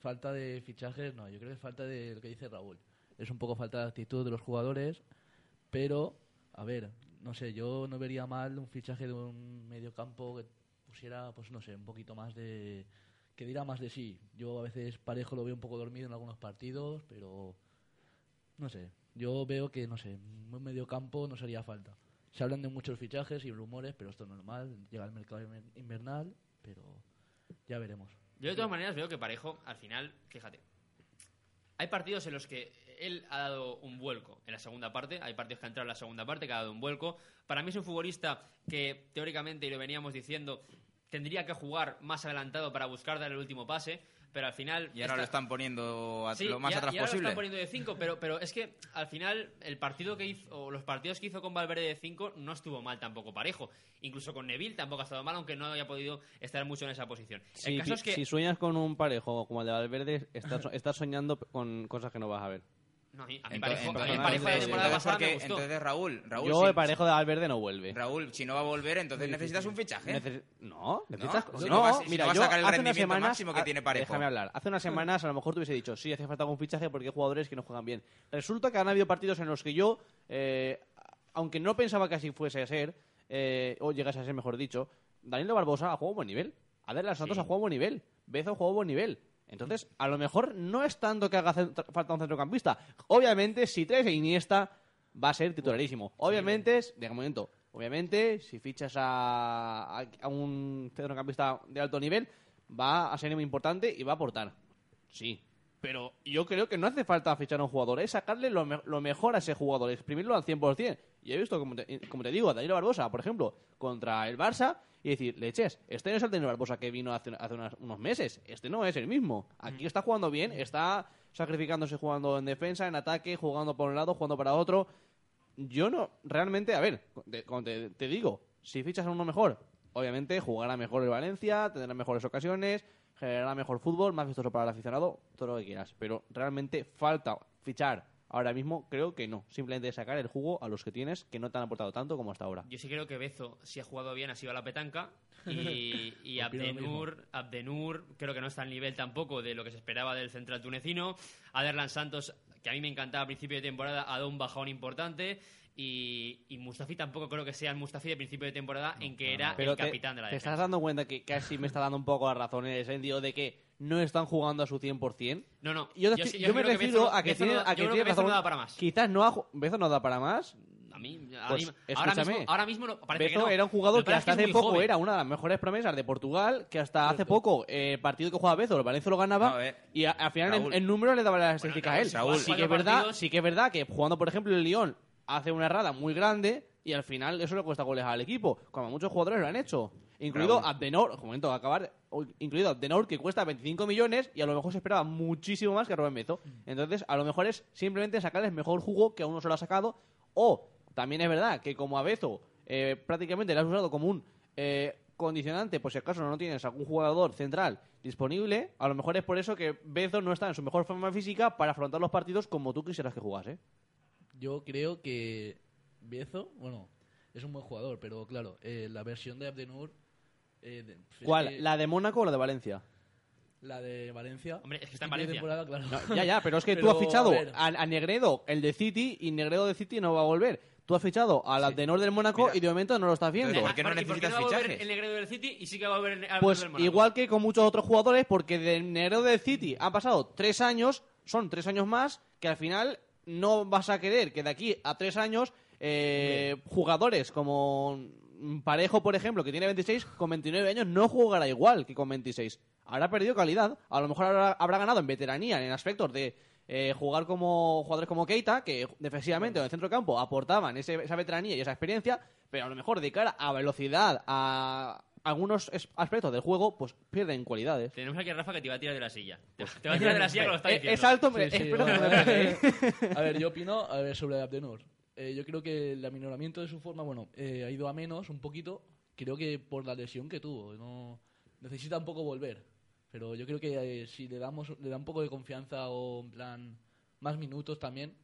falta de fichajes, no, yo creo que es falta de lo que dice Raúl. Es un poco falta de actitud de los jugadores, pero, a ver, no sé, yo no vería mal un fichaje de un mediocampo que pusiera, pues no sé, un poquito más de... que diera más de sí. Yo a veces Parejo lo veo un poco dormido en algunos partidos, pero no sé, yo veo que, no sé, un mediocampo no sería falta. Se hablan de muchos fichajes y rumores, pero esto es normal, llega el mercado inver- invernal, pero ya veremos. Yo de todas maneras veo que Parejo, al final, fíjate, hay partidos en los que él ha dado un vuelco en la segunda parte, hay partidos que ha entrado en la segunda parte, que ha dado un vuelco. Para mí es un futbolista que teóricamente, y lo veníamos diciendo, tendría que jugar más adelantado para buscar dar el último pase, pero al final... Y ahora está- lo están poniendo a- Sí, lo más y a- atrás y ahora lo posible. están poniendo de 5, pero, pero es que al final el partido que hizo, o los partidos que hizo con Valverde de 5 no estuvo mal tampoco parejo. Incluso con Neville tampoco ha estado mal, aunque no haya podido estar mucho en esa posición. Si, el caso es que... si sueñas con un parejo como el de Valverde, estás, so- estás soñando con cosas que no vas a ver. No, a mí, Entonces- Parejo, a mí entonces- Parejo de la temporada entonces, pasada ¿por qué? me gustó. Entonces, Raúl, Raúl, Yo si- el parejo de Valverde no vuelve. Raúl, si no va a volver, entonces necesitas un fichaje. No, necesitas... Si no, no vas- si mira, no vas a yo sacar el hace unas rendimiento semanas... máximo que tiene Parejo. Déjame hablar. Hace unas semanas a lo mejor te hubiese dicho, sí, hace falta algún fichaje porque hay jugadores que no juegan bien. Resulta que han habido partidos en los que yo, eh, aunque no pensaba que así fuese a ser, eh, o llegase a ser, mejor dicho, Danilo Barbosa ha jugado a buen nivel. Adela Santos Sí. ha jugado buen nivel. Bezo ha jugado a buen nivel. Entonces, a lo mejor no es tanto que haga centro- falta un centrocampista. Obviamente, si traes a Iniesta, va a ser titularísimo. Obviamente, de momento, obviamente, si fichas a un centrocampista de alto nivel, va a ser muy importante y va a aportar. Sí. Pero yo creo que no hace falta fichar a un jugador, es sacarle lo, me- lo mejor a ese jugador, exprimirlo al 100%. Y he visto, como te, como te digo, a Danilo Barbosa, por ejemplo, contra el Barça, y decir, leches, este no es el Danilo Barbosa que vino hace, hace unas- unos meses, este no es el mismo. Aquí está jugando bien, está sacrificándose jugando en defensa, en ataque, jugando por un lado, jugando para otro. Yo no, realmente, a ver, te- te, te digo, si fichas a uno mejor, obviamente jugará mejor el Valencia, tendrá mejores ocasiones, generará mejor fútbol, más vistoso para el aficionado, todo lo que quieras. Pero realmente falta fichar ahora mismo, creo que no. Simplemente sacar el jugo a los que tienes que no te han aportado tanto como hasta ahora. Yo sí creo que Bezo, si ha jugado bien, ha sido a la petanca. Y, y Abdenur, Abdenur, creo que no está al nivel tampoco de lo que se esperaba del central tunecino. Aderlan Santos, que a mí me encantaba a principio de temporada, ha dado un bajón importante. Y, y Mustafi tampoco creo que sea el Mustafi de principio de temporada en que era Pero el te, capitán de la te defensa. estás dando cuenta que casi me está dando un poco la razón en el sentido de que no están jugando a su 100%. No, no. Yo, Yo me refiero a que tiene, a que tiene no da para más. Quizás no ha, Bezo no da para más. A mí, a Pues, mí- ahora, mismo, ahora mismo no, parece que Bezo no. era un jugador que hasta es hace poco joven. era una de las mejores promesas de Portugal, que hasta hace poco eh, el partido que jugaba Bezo, el Valencia lo ganaba, No, eh, y a- al final en número le daba la estadística a él. Raúl, sí, que es verdad, partidos- sí que es verdad que jugando, por ejemplo, el Lyon hace una errada muy grande y al final eso le cuesta goles al equipo, como muchos jugadores lo han hecho. Incluido Raúl. Abdenor, un momento de acabar, incluido Abdenor que cuesta 25 millones y a lo mejor se esperaba muchísimo más que Rubén Bezo. Entonces, a lo mejor es simplemente sacarles mejor jugo que a uno se lo ha sacado. O también es verdad que como a Bezo eh, prácticamente le has usado como un eh, condicionante, por si acaso no tienes algún jugador central disponible, a lo mejor es por eso que Bezo no está en su mejor forma física para afrontar los partidos como tú quisieras que jugase. Yo creo que Biezo, bueno, es un buen jugador, pero claro, eh, la versión de Abdenur... eh, de- es ¿Cuál? que ¿La de Mónaco o la de Valencia? La de Valencia. Hombre, es que está en de Valencia. temporada, claro. Ya, ya, pero es que tú has fichado a ver, a, a Negredo, el de City, y Negredo de City no va a volver. Tú has fichado al Abdenor del Mónaco y de momento no lo estás viendo. ¿Por qué no ¿Y por qué necesitas no va a volver fichajes? el Negredo del City y sí que va a volver el Pues del Mónaco? igual que con muchos otros jugadores, porque de Negredo del City han pasado tres años, son tres años más, que al final no vas a querer que de aquí a tres años eh, jugadores como Parejo, por ejemplo, que tiene 26, con 29 años no jugará igual que con 26. Habrá perdido calidad, a lo mejor habrá, habrá ganado en veteranía, en aspectos de eh, jugar como jugadores como Keita, que defensivamente en el centro campo aportaban ese- esa veteranía y esa experiencia, pero a lo mejor de cara a velocidad, a algunos aspectos del juego, pues pierden cualidades. Tenemos aquí a Rafa que te va a tirar de la silla. Te, te va a tirar de la silla que lo está Eh, diciendo. es alto, Sí, sí, pegue. A ver, yo opino a ver, sobre Abdenur. Eh, yo creo que el aminoramiento de su forma, bueno, eh, ha ido a menos un poquito. Creo que por la lesión que tuvo. No necesita un poco volver. Pero yo creo que eh, si le damos le da un poco de confianza o en plan más minutos también,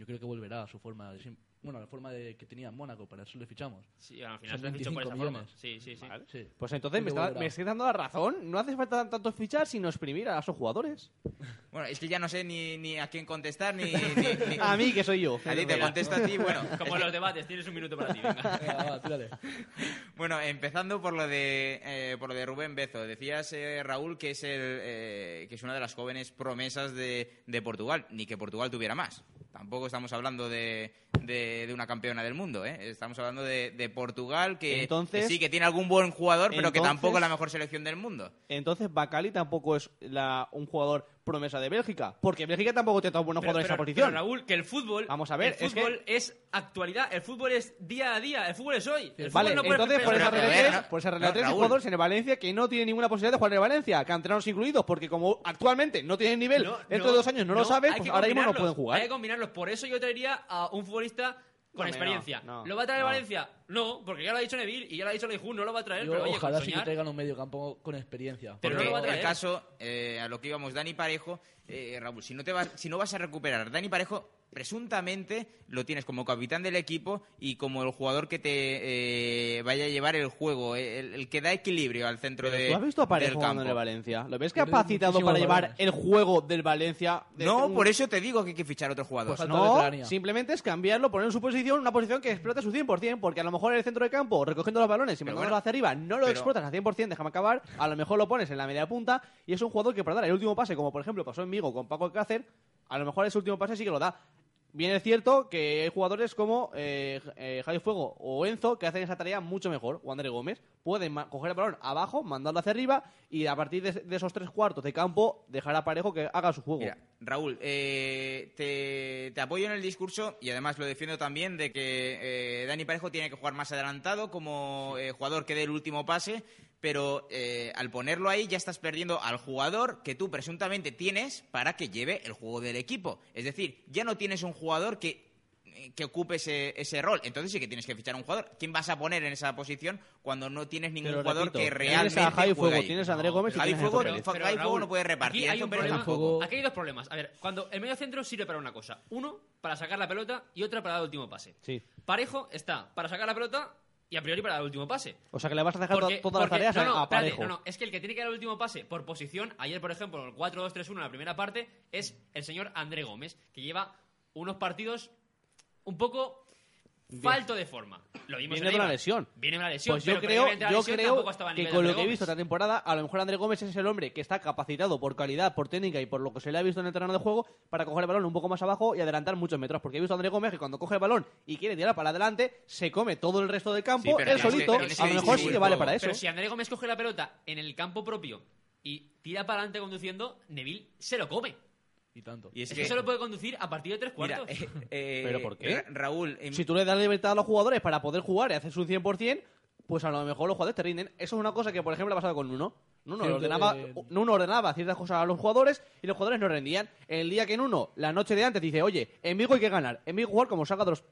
yo creo que volverá a su forma de bueno, a la forma de que tenía en Mónaco, para eso le fichamos. Sí, al final Son se lo he fichado por 25 esa forma. Sí, sí, sí. Sí. Pues entonces me, está, me estoy dando la razón. No hace falta tanto fichar, sino exprimir a esos jugadores. Bueno, es que ya no sé ni, ni a quién contestar, ni, ni- ni- A mí, que soy yo. A ti te contesto a ti, bueno. Como en los debates, tienes un minuto para ti. Venga. Venga, va, tírale. Bueno, empezando por lo de eh, por lo de Rubén Bezo. Decías, eh, Raúl, que es, el, eh, que es una de las jóvenes promesas de, de Portugal. Ni que Portugal tuviera más. Tampoco estamos hablando de, de- de una campeona del mundo. ¿eh? Estamos hablando de, de Portugal, que, Entonces- que sí, que tiene algún buen jugador, pero que tampoco es la mejor selección del mundo. Entonces Bacali tampoco es la, un jugador promesa de Bélgica. Porque Bélgica tampoco tiene tan buenos Pero, jugadores en esa posición. pero, Raúl, que el fútbol. Vamos a ver, el es que- es, actualidad, el fútbol es día a día, el fútbol es hoy. El Vale, fútbol no puede entonces por esa regla por esa regla no, tres hay jugadores en el Valencia que no tienen ninguna posibilidad de jugar en el Valencia, canteranos incluidos, porque como actualmente no tienen nivel, No, dentro no, de dos años no, lo sabes, pues ahora mismo no pueden jugar. Hay que combinarlos. Por eso yo traería a un futbolista con Hombre, experiencia. no, no, ¿Lo va a traer no. Valencia? No, porque ya lo ha dicho Neville y ya lo ha dicho Leijun, no lo va a traer. Yo pero oye, ojalá sí que traigan un medio campo con experiencia. Pero no Porque lo va a traer. el caso, eh, a lo que íbamos, Dani Parejo, eh, Raúl, si no, te vas, si no vas a recuperar, Dani Parejo presuntamente lo tienes como capitán del equipo y como el jugador que te eh, vaya a llevar el juego, el, el que da equilibrio al centro de, ¿Tú has visto a Parejo del campo. en el Valencia? ¿Lo ves capacitado para llevar el juego del Valencia? de No, un- por eso te digo que hay que fichar otro jugador. Pues No, simplemente es cambiarlo, poner en su posición, una posición que explote su 100%, porque a lo mejor en el centro de campo, recogiendo los balones y Pero mandándolo bueno, hacia arriba, no lo pero- explotas al 100%, déjame acabar, a lo mejor lo pones en la media punta y es un jugador que para dar el último pase, como por ejemplo pasó en Vigo con Paco Alcácer, a lo mejor ese último pase sí que lo da. Bien es cierto que hay jugadores como eh, eh, Javi Fuego o Enzo que hacen esa tarea mucho mejor, o André Gómez. Pueden coger el balón abajo, mandarlo hacia arriba y a partir de, de esos tres cuartos de campo dejar a Parejo que haga su juego. Mira, Raúl, eh, te, te apoyo en el discurso y además lo defiendo también de que eh, Dani Parejo tiene que jugar más adelantado como jugador que dé el último pase, pero eh, al ponerlo ahí ya estás perdiendo al jugador que tú presuntamente tienes para que lleve el juego del equipo. Es decir, ya no tienes un jugador que eh, que ocupe ese, ese rol. Entonces sí que tienes que fichar un jugador. ¿Quién vas a poner en esa posición cuando no tienes ningún Pero jugador repito, que tienes realmente a Javi Fuego, ahí? tienes a André Gómez y Javi tienes a Fuego, no puede repartir. Aquí hay, un problema- tampoco. aquí hay dos problemas. A ver, cuando el medio centro sirve para una cosa. Uno, para sacar la pelota y otra para dar el último pase. Sí. Parejo está para sacar la pelota y a priori para dar el último pase. O sea que le vas a dejar Porque- todas porque- las tareas no, no, a, a espérate, Parejo. no, no, es que el que tiene que dar el último pase por posición, ayer por ejemplo, el 4-2-3-1 en la primera parte, es el señor André Gómez, que lleva unos partidos un poco falto de forma. Lo vimos Viene en de una Eibar. lesión. Viene de una lesión. Pues yo pero creo, previamente a la yo lesión creo tampoco estaba a que nivel con lo que he visto esta temporada, a lo mejor André Gómez es el hombre que está capacitado por calidad, por técnica y por lo que se le ha visto en el terreno de juego para coger el balón un poco más abajo y adelantar muchos metros. Porque he visto a André Gómez que cuando coge el balón y quiere tirar para adelante, se come todo el resto del campo, Sí, pero él tienes que- solito. tienes a lo mejor sí distribuir que vale todo. para eso. Pero si André Gómez coge la pelota en el campo propio y tira para adelante conduciendo, Neville se lo come. Y tanto. Y es Es que- que solo puede conducir a partir de tres Mira, cuartos. eh, eh, ¿Pero por qué? Ra- Raúl, em- Si tú le das libertad a los jugadores para poder jugar y hacer su 100%, pues a lo mejor los jugadores te rinden. Eso es una cosa que, por ejemplo, ha pasado con Nuno. Nuno Cierto ordenaba, Nuno ordenaba ciertas cosas a los jugadores y los jugadores no rendían. El día que Nuno, la noche de antes, dice, oye, en Vigo hay que ganar. En Vigo jugar como salga de los...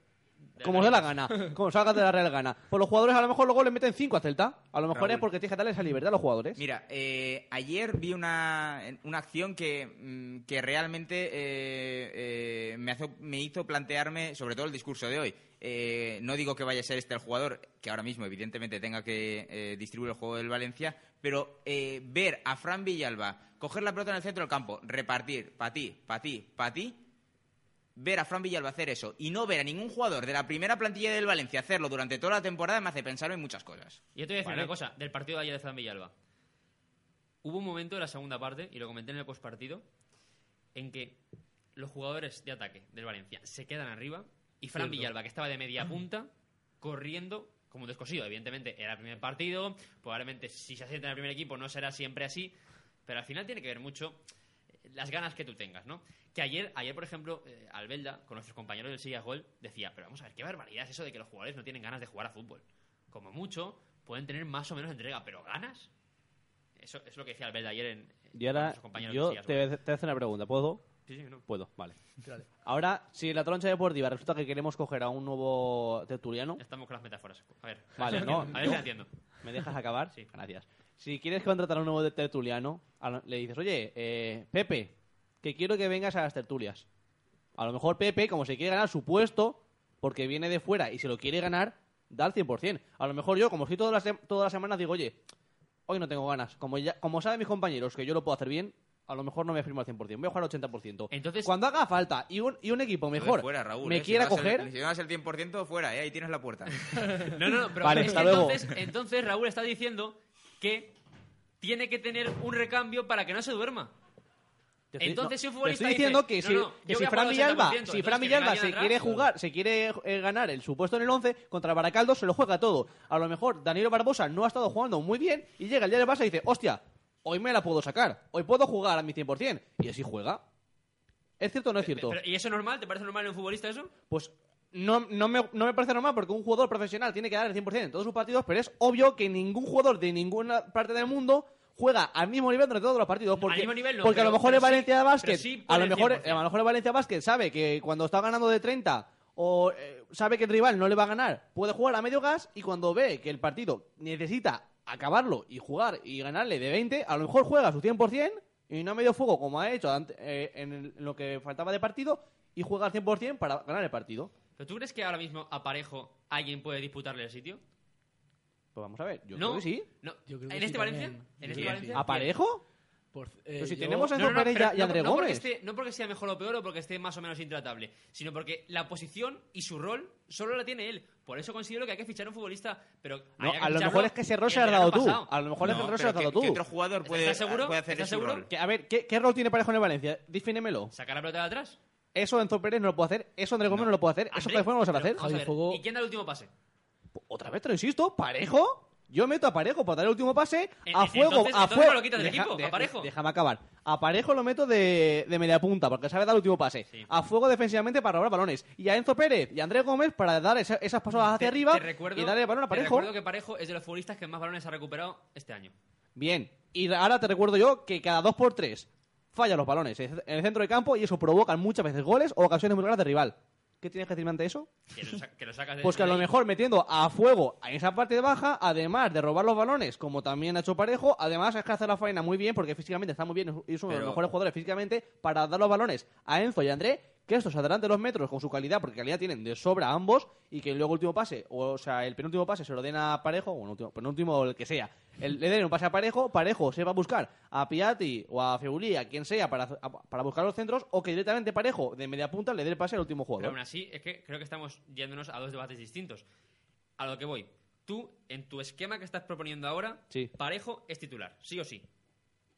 Como de la gana, como salga de la Real Gana. Pues los jugadores a lo mejor luego le meten 5 a Celta. A lo mejor Raúl. es porque tienes que darle esa libertad a los jugadores. Mira, eh, ayer vi una, una acción que, mm, que realmente eh, eh, me, hace- me hizo plantearme, sobre todo el discurso de hoy. Eh, no digo que vaya a ser este el jugador, que ahora mismo evidentemente tenga que eh, distribuir el juego del Valencia, pero eh, ver a Fran Villalba coger la pelota en el centro del campo, repartir, pa' ti, pa' ti, pa' ti, ver a Fran Villalba hacer eso y no ver a ningún jugador de la primera plantilla del Valencia hacerlo durante toda la temporada me hace pensar en muchas cosas. Y yo te voy a decir Vale. una cosa, del partido de ayer de Fran Villalba. Hubo un momento en la segunda parte, y lo comenté en el postpartido, en que los jugadores de ataque del Valencia se quedan arriba y Fran Cierto. Villalba, que estaba de media punta, corriendo como un descosido. Evidentemente era el primer partido, probablemente si se asienta en el primer equipo no será siempre así, pero al final tiene que ver mucho las ganas que tú tengas, ¿no? Que ayer, ayer por ejemplo, eh, Albelda, con nuestros compañeros del Silla Gol, decía, pero vamos a ver, qué barbaridad es eso de que los jugadores no tienen ganas de jugar a fútbol. Como mucho, pueden tener más o menos entrega, pero ganas. Eso es lo que decía Albelda ayer en, Y ahora nuestros compañeros yo del Sillas te, te voy a hacer una pregunta. ¿Puedo? Sí, sí, no. Puedo, vale. Dale. Ahora, si en la troncha deportiva resulta que queremos coger a un nuevo tertuliano, Estamos con las metáforas. A ver, Vale, a ver si no, entiendo. A ver si entiendo. ¿me dejas acabar? Sí. Gracias. Si quieres contratar a un nuevo tertuliano, le dices, oye, eh, Pepe, que quiero que vengas a las tertulias. A lo mejor Pepe, como se quiere ganar su puesto, porque viene de fuera y se lo quiere ganar, da al 100%. A lo mejor yo, como estoy todas las, todas las semanas, digo, oye, hoy no tengo ganas. Como, ya, como saben mis compañeros que yo lo puedo hacer bien, a lo mejor no me firmo al 100%, voy a jugar al 80%. Entonces, Cuando haga falta y un, y un equipo mejor fuera, Raúl, me eh, quiera no das el- coger, si no das el 100% fuera, eh, ahí tienes la puerta. No, no, pero Vale, es que entonces, entonces Raúl está diciendo que tiene que tener un recambio para que no se duerma. Te estoy- Entonces, no, si un te futbolista estoy diciendo dice, que "No, si, no, que Fran Villalba, 80%, si Fran Villalba se atrás". quiere jugar, se quiere eh, ganar el supuesto en el 11 contra Baracaldo, se lo juega todo. A lo mejor Danilo Barbosa no ha estado jugando muy bien y llega el día del Barça y dice, hostia, hoy me la puedo sacar, hoy puedo jugar a mi 100%. Y así juega. ¿Es cierto o no es cierto? Pero, ¿Y eso es normal? ¿Te parece normal en un futbolista eso? Pues no, no, me, no me parece normal porque un jugador profesional tiene que dar el 100% en todos sus partidos, pero es obvio que ningún jugador de ninguna parte del mundo juega al mismo nivel durante todos los partidos. Porque, mismo nivel no, porque a lo mejor el Valencia Basket, sí a, lo mejor, 100%. a lo mejor el Valencia Basket sabe que cuando está ganando de 30 o eh, sabe que el rival no le va a ganar, puede jugar a medio gas y cuando ve que el partido necesita acabarlo y jugar y ganarle de 20, a lo mejor juega a su 100% y no a medio fuego como ha hecho ante- eh, en, el- en lo que faltaba de partido y juega al 100% para ganar el partido. ¿Pero tú crees que ahora mismo a Parejo alguien puede disputarle el sitio? Pues vamos a ver, yo no, creo que sí. No. Yo creo ¿En que este Valencia? ¿En este Valencia? sí. ¿A Parejo? Por- eh, Pero si yo- tenemos a Enzo No, no, no, Pérez y a- André no porque Gómez. esté- no porque sea mejor o peor o porque esté más o menos intratable, sino porque la posición y su rol solo la tiene él. Por eso considero que hay que fichar a un futbolista, pero a lo mejor es que ese rol se lo has dado tú. A lo mejor es que ese rol se lo has dado ¿qué- tú. qué otro jugador puede, ¿Estás seguro? puede hacer ¿Estás ese seguro? rol? Que, a ver, ¿qué, qué rol tiene Parejo en el Valencia? Defínemelo. ¿Sacar la pelota de atrás? Eso Enzo Pérez no lo puede hacer, eso André Gómez no, lo puede hacer, eso Parejo no lo sabe hacer. a Javi ver, Fuego- ¿Y quién da el último pase? Otra vez te lo insisto, Parejo. Yo meto a Parejo para dar el último pase a fuego, entonces- a entonces fuego. no lo quitas del Deja- equipo, a de- Parejo. Déjame acabar. A Parejo lo meto de, de media punta porque sabe dar el último pase. Sí. A fuego defensivamente para robar balones. Y a Enzo Pérez y a André Gómez para dar esa- esas pasadas hacia Te- arriba te recuerdo- y darle el balón a te Parejo. recuerdo que Parejo es de los futbolistas que más balones ha recuperado este año. Bien. Y ahora te recuerdo yo que cada dos por tres falla los balones en el centro de campo y eso provoca muchas veces goles o ocasiones muy claras de rival. ¿Qué tienes que decirme ante eso? Que lo, sa- que lo sacas de Pues que a de lo mejor metiendo a fuego en esa parte baja, además de robar los balones, como también ha hecho Parejo, además es que hace la faena muy bien, porque físicamente está muy bien, y es uno de los mejores jugadores físicamente, para dar los balones a Enzo y a André, que estos adelante los metros con su calidad, porque calidad tienen de sobra ambos, y que luego el último pase, o, sea, el penúltimo pase se lo den a Parejo, o el último, penúltimo o el que sea, el, le den un pase a Parejo, Parejo se va a buscar a Piatti o a Feulí, a quien sea, para, a- para buscar los centros, o que directamente Parejo, de media punta, le dé el pase al último Pero jugador. aún así, es que creo que estamos yéndonos a dos debates distintos. A lo que voy. Tú, en tu esquema que estás proponiendo ahora, Sí. Parejo es titular, sí o sí.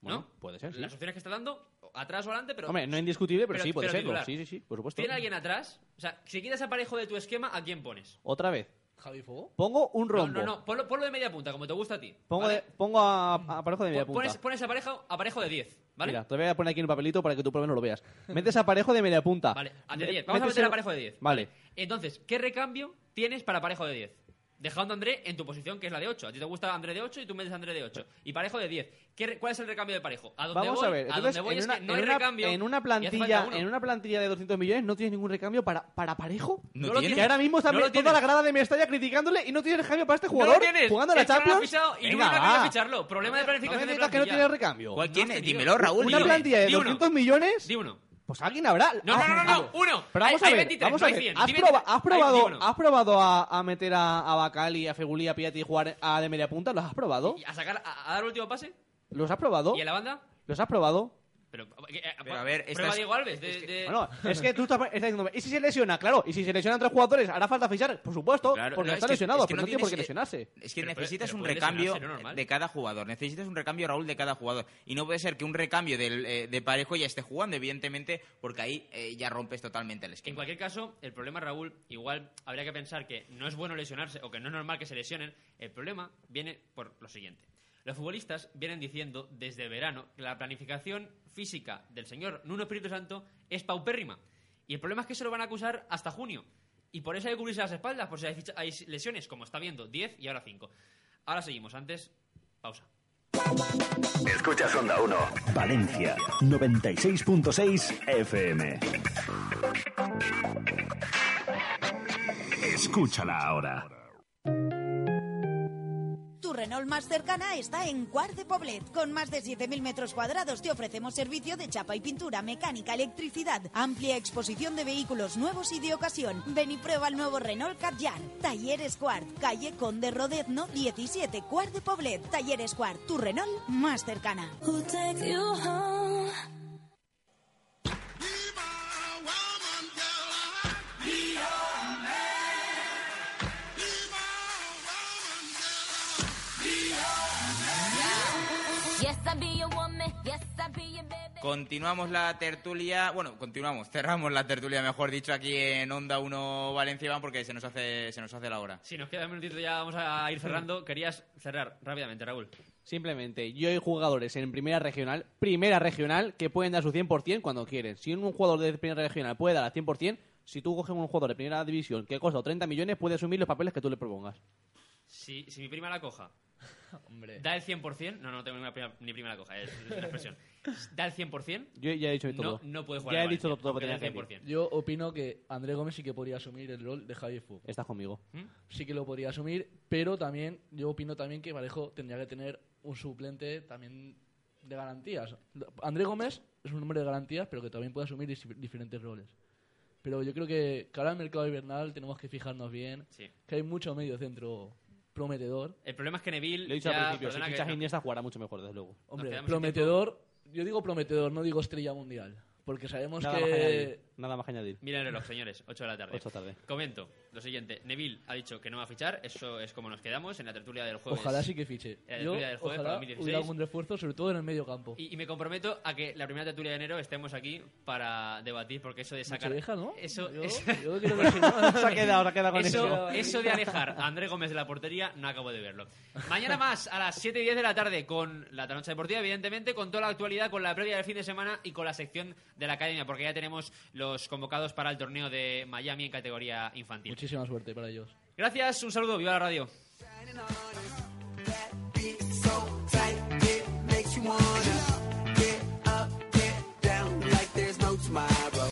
Bueno, ¿No? puede ser, sí. Las opciones que está dando, atrás o adelante, pero. Hombre, no es indiscutible, pero, pero- sí puede pero serlo. titular. Sí, sí, sí, por supuesto. ¿Tiene alguien atrás? O sea, si quitas a Parejo de tu esquema, ¿a quién pones? Otra vez. Javi Fuego. Pongo un No, rombo. no, no, ponlo, ponlo de media punta, como te gusta a ti. pongo, ¿vale? de- pongo a, a Parejo de media punta. Pones, pones a, pareja, a Parejo de 10, ¿vale? Mira, te voy a poner aquí en el papelito para que tú por lo menos lo veas. Metes a Parejo de media punta. Vale, a de Me- 10. Vamos a meter el- a parejo de 10. Vale. Entonces, ¿qué recambio tienes para parejo de 10? Dejando a André en tu posición, que es la de 8. A ti te gusta André de 8 y tú metes a André de 8. Y parejo de 10. ¿Qué ¿Cuál es el recambio de parejo? A donde Vamos voy, a ver, entonces, donde voy en, es una, que no hay una- recambio. en una plantilla, en una plantilla de 200 millones no tienes ningún recambio para, para Parejo. No lo tiene. tienes. Que ahora mismo está No lo toda tienes. la grada de Mestalla criticándole y no tienes recambio para este No jugador lo tienes. jugando a la Es no lo Champions. fichado y Venga, no va. ficharlo. Problema de No planificación me de que no plantilla. tiene recambio. ¿Cuál No tiene? Dímelo, Raúl. Una plantilla de Di uno. 200 millones. Di uno. Pues alguien habrá. No, no, no, no, no, uno. Pero vamos Hay- a ver, 23, vamos a hay ver. 100. ¿Has, probado, 21. ¿has probado a, a meter a, a Bacali, a Fegulí, a Piatti y jugar a de media punta? ¿Los has probado? ¿Y a, sacar, a, a dar el último pase? ¿Los has probado? ¿Y en la banda? ¿Los has probado? Pero, eh, Pero, a ver, prueba estás- Diego Alves. De, de- Bueno, es que tú estás, estás diciendo, ¿y si se lesiona? Claro, ¿y si se lesionan tres jugadores? ¿Hará falta fichar? Por supuesto, Claro, porque no, está es que- lesionado, es que pero no no tiene por qué lesionarse. Es que Pero- necesitas pero un recambio de cada jugador. Necesitas un recambio, Raúl, de cada jugador. Y no puede ser que un recambio del, eh, de parejo ya esté jugando, evidentemente, porque ahí eh, ya rompes totalmente el En esquema. cualquier caso, el problema, Raúl, igual habría que pensar que no es bueno lesionarse o que no es normal que se lesionen. El problema viene por lo siguiente. Los futbolistas vienen diciendo desde verano que la planificación física del señor Nuno Espíritu Santo es paupérrima. Y el problema es que se lo van a acusar hasta junio. Y por eso hay que cubrirse las espaldas, por si hay, ficha- hay lesiones, como está viendo, 10 y ahora 5. Ahora seguimos, antes, pausa. Escuchas Onda 1, Valencia, 96.6 FM. Escúchala ahora. Renault más cercana está en Cuart de Poblet. Con más de 7.000 metros cuadrados te ofrecemos servicio de chapa y pintura, mecánica, electricidad, amplia exposición de vehículos nuevos y de ocasión. Ven y prueba el nuevo Renault Kadjar. Talleres Cuart, calle Conde Rodezno 17, Cuart de Poblet. Talleres Cuart, tu Renault más cercana. Continuamos la tertulia, bueno, continuamos, cerramos la tertulia, mejor dicho, aquí en Onda 1 Valencia Iván, porque se nos hace, se nos hace la hora. Si nos queda un minutito ya vamos a ir cerrando. Querías cerrar rápidamente, Raúl. Simplemente, yo hay jugadores en primera regional, primera regional, que pueden dar su 100% cuando quieren. Si un jugador de primera regional puede dar al 100%, si tú coges un jugador de primera división que cuesta 30 millones, puede asumir los papeles que tú le propongas. Si, si mi prima la coja Hombre. da el 100%, no, no tengo ni prima, ni prima la coja, es, es una expresión. Da el 100%, Yo ya he dicho todo. no, no puede jugar Ya en he dicho todo lo que tenía que el decir. 100%. Yo opino que André Gómez sí que podría asumir el rol de Javi Fu. Estás conmigo. ¿Mm? Sí que lo podría asumir, pero también yo opino también que Parejo tendría que tener un suplente también de garantías. André Gómez es un hombre de garantías, pero que también puede asumir diferentes roles. Pero yo creo que cara al mercado invernal tenemos que fijarnos bien, Sí. que hay mucho medio centro prometedor. El problema es que Neville. Lo he dicho ya, al principio, si que- fichas a Iniesta jugará mucho mejor, desde luego. Hombre, prometedor, yo digo prometedor, no digo estrella mundial, porque sabemos Nada que añadir. Nada más que añadir. Mira el reloj, señores, 8 de la tarde. Ocho tarde. Comento lo siguiente: Neville ha dicho que no va a fichar, eso es como nos quedamos en la tertulia del jueves. ojalá sí que fiche. En la Yo, tertulia del jueves para ojalá 2016. hubiera algún refuerzo, sobre todo en el medio campo. Y, y me comprometo a que la primera tertulia de enero estemos aquí para debatir, porque eso de sacar. Nochevieja, ¿no? Eso, Yo- es- yo creo que sí, ¿no? Se ha quedado, se ha quedado con eso, eso. eso de alejar a André Gómez de la portería, no acabo de verlo. Mañana más, a las 7 y 10 de la tarde, con la Tanocha Deportiva, evidentemente, con toda la actualidad, con la previa del fin de semana y con la sección de la academia, porque ya tenemos los convocados para el torneo de Miami en categoría infantil. Muchísima suerte para ellos. Gracias, un saludo, viva la radio.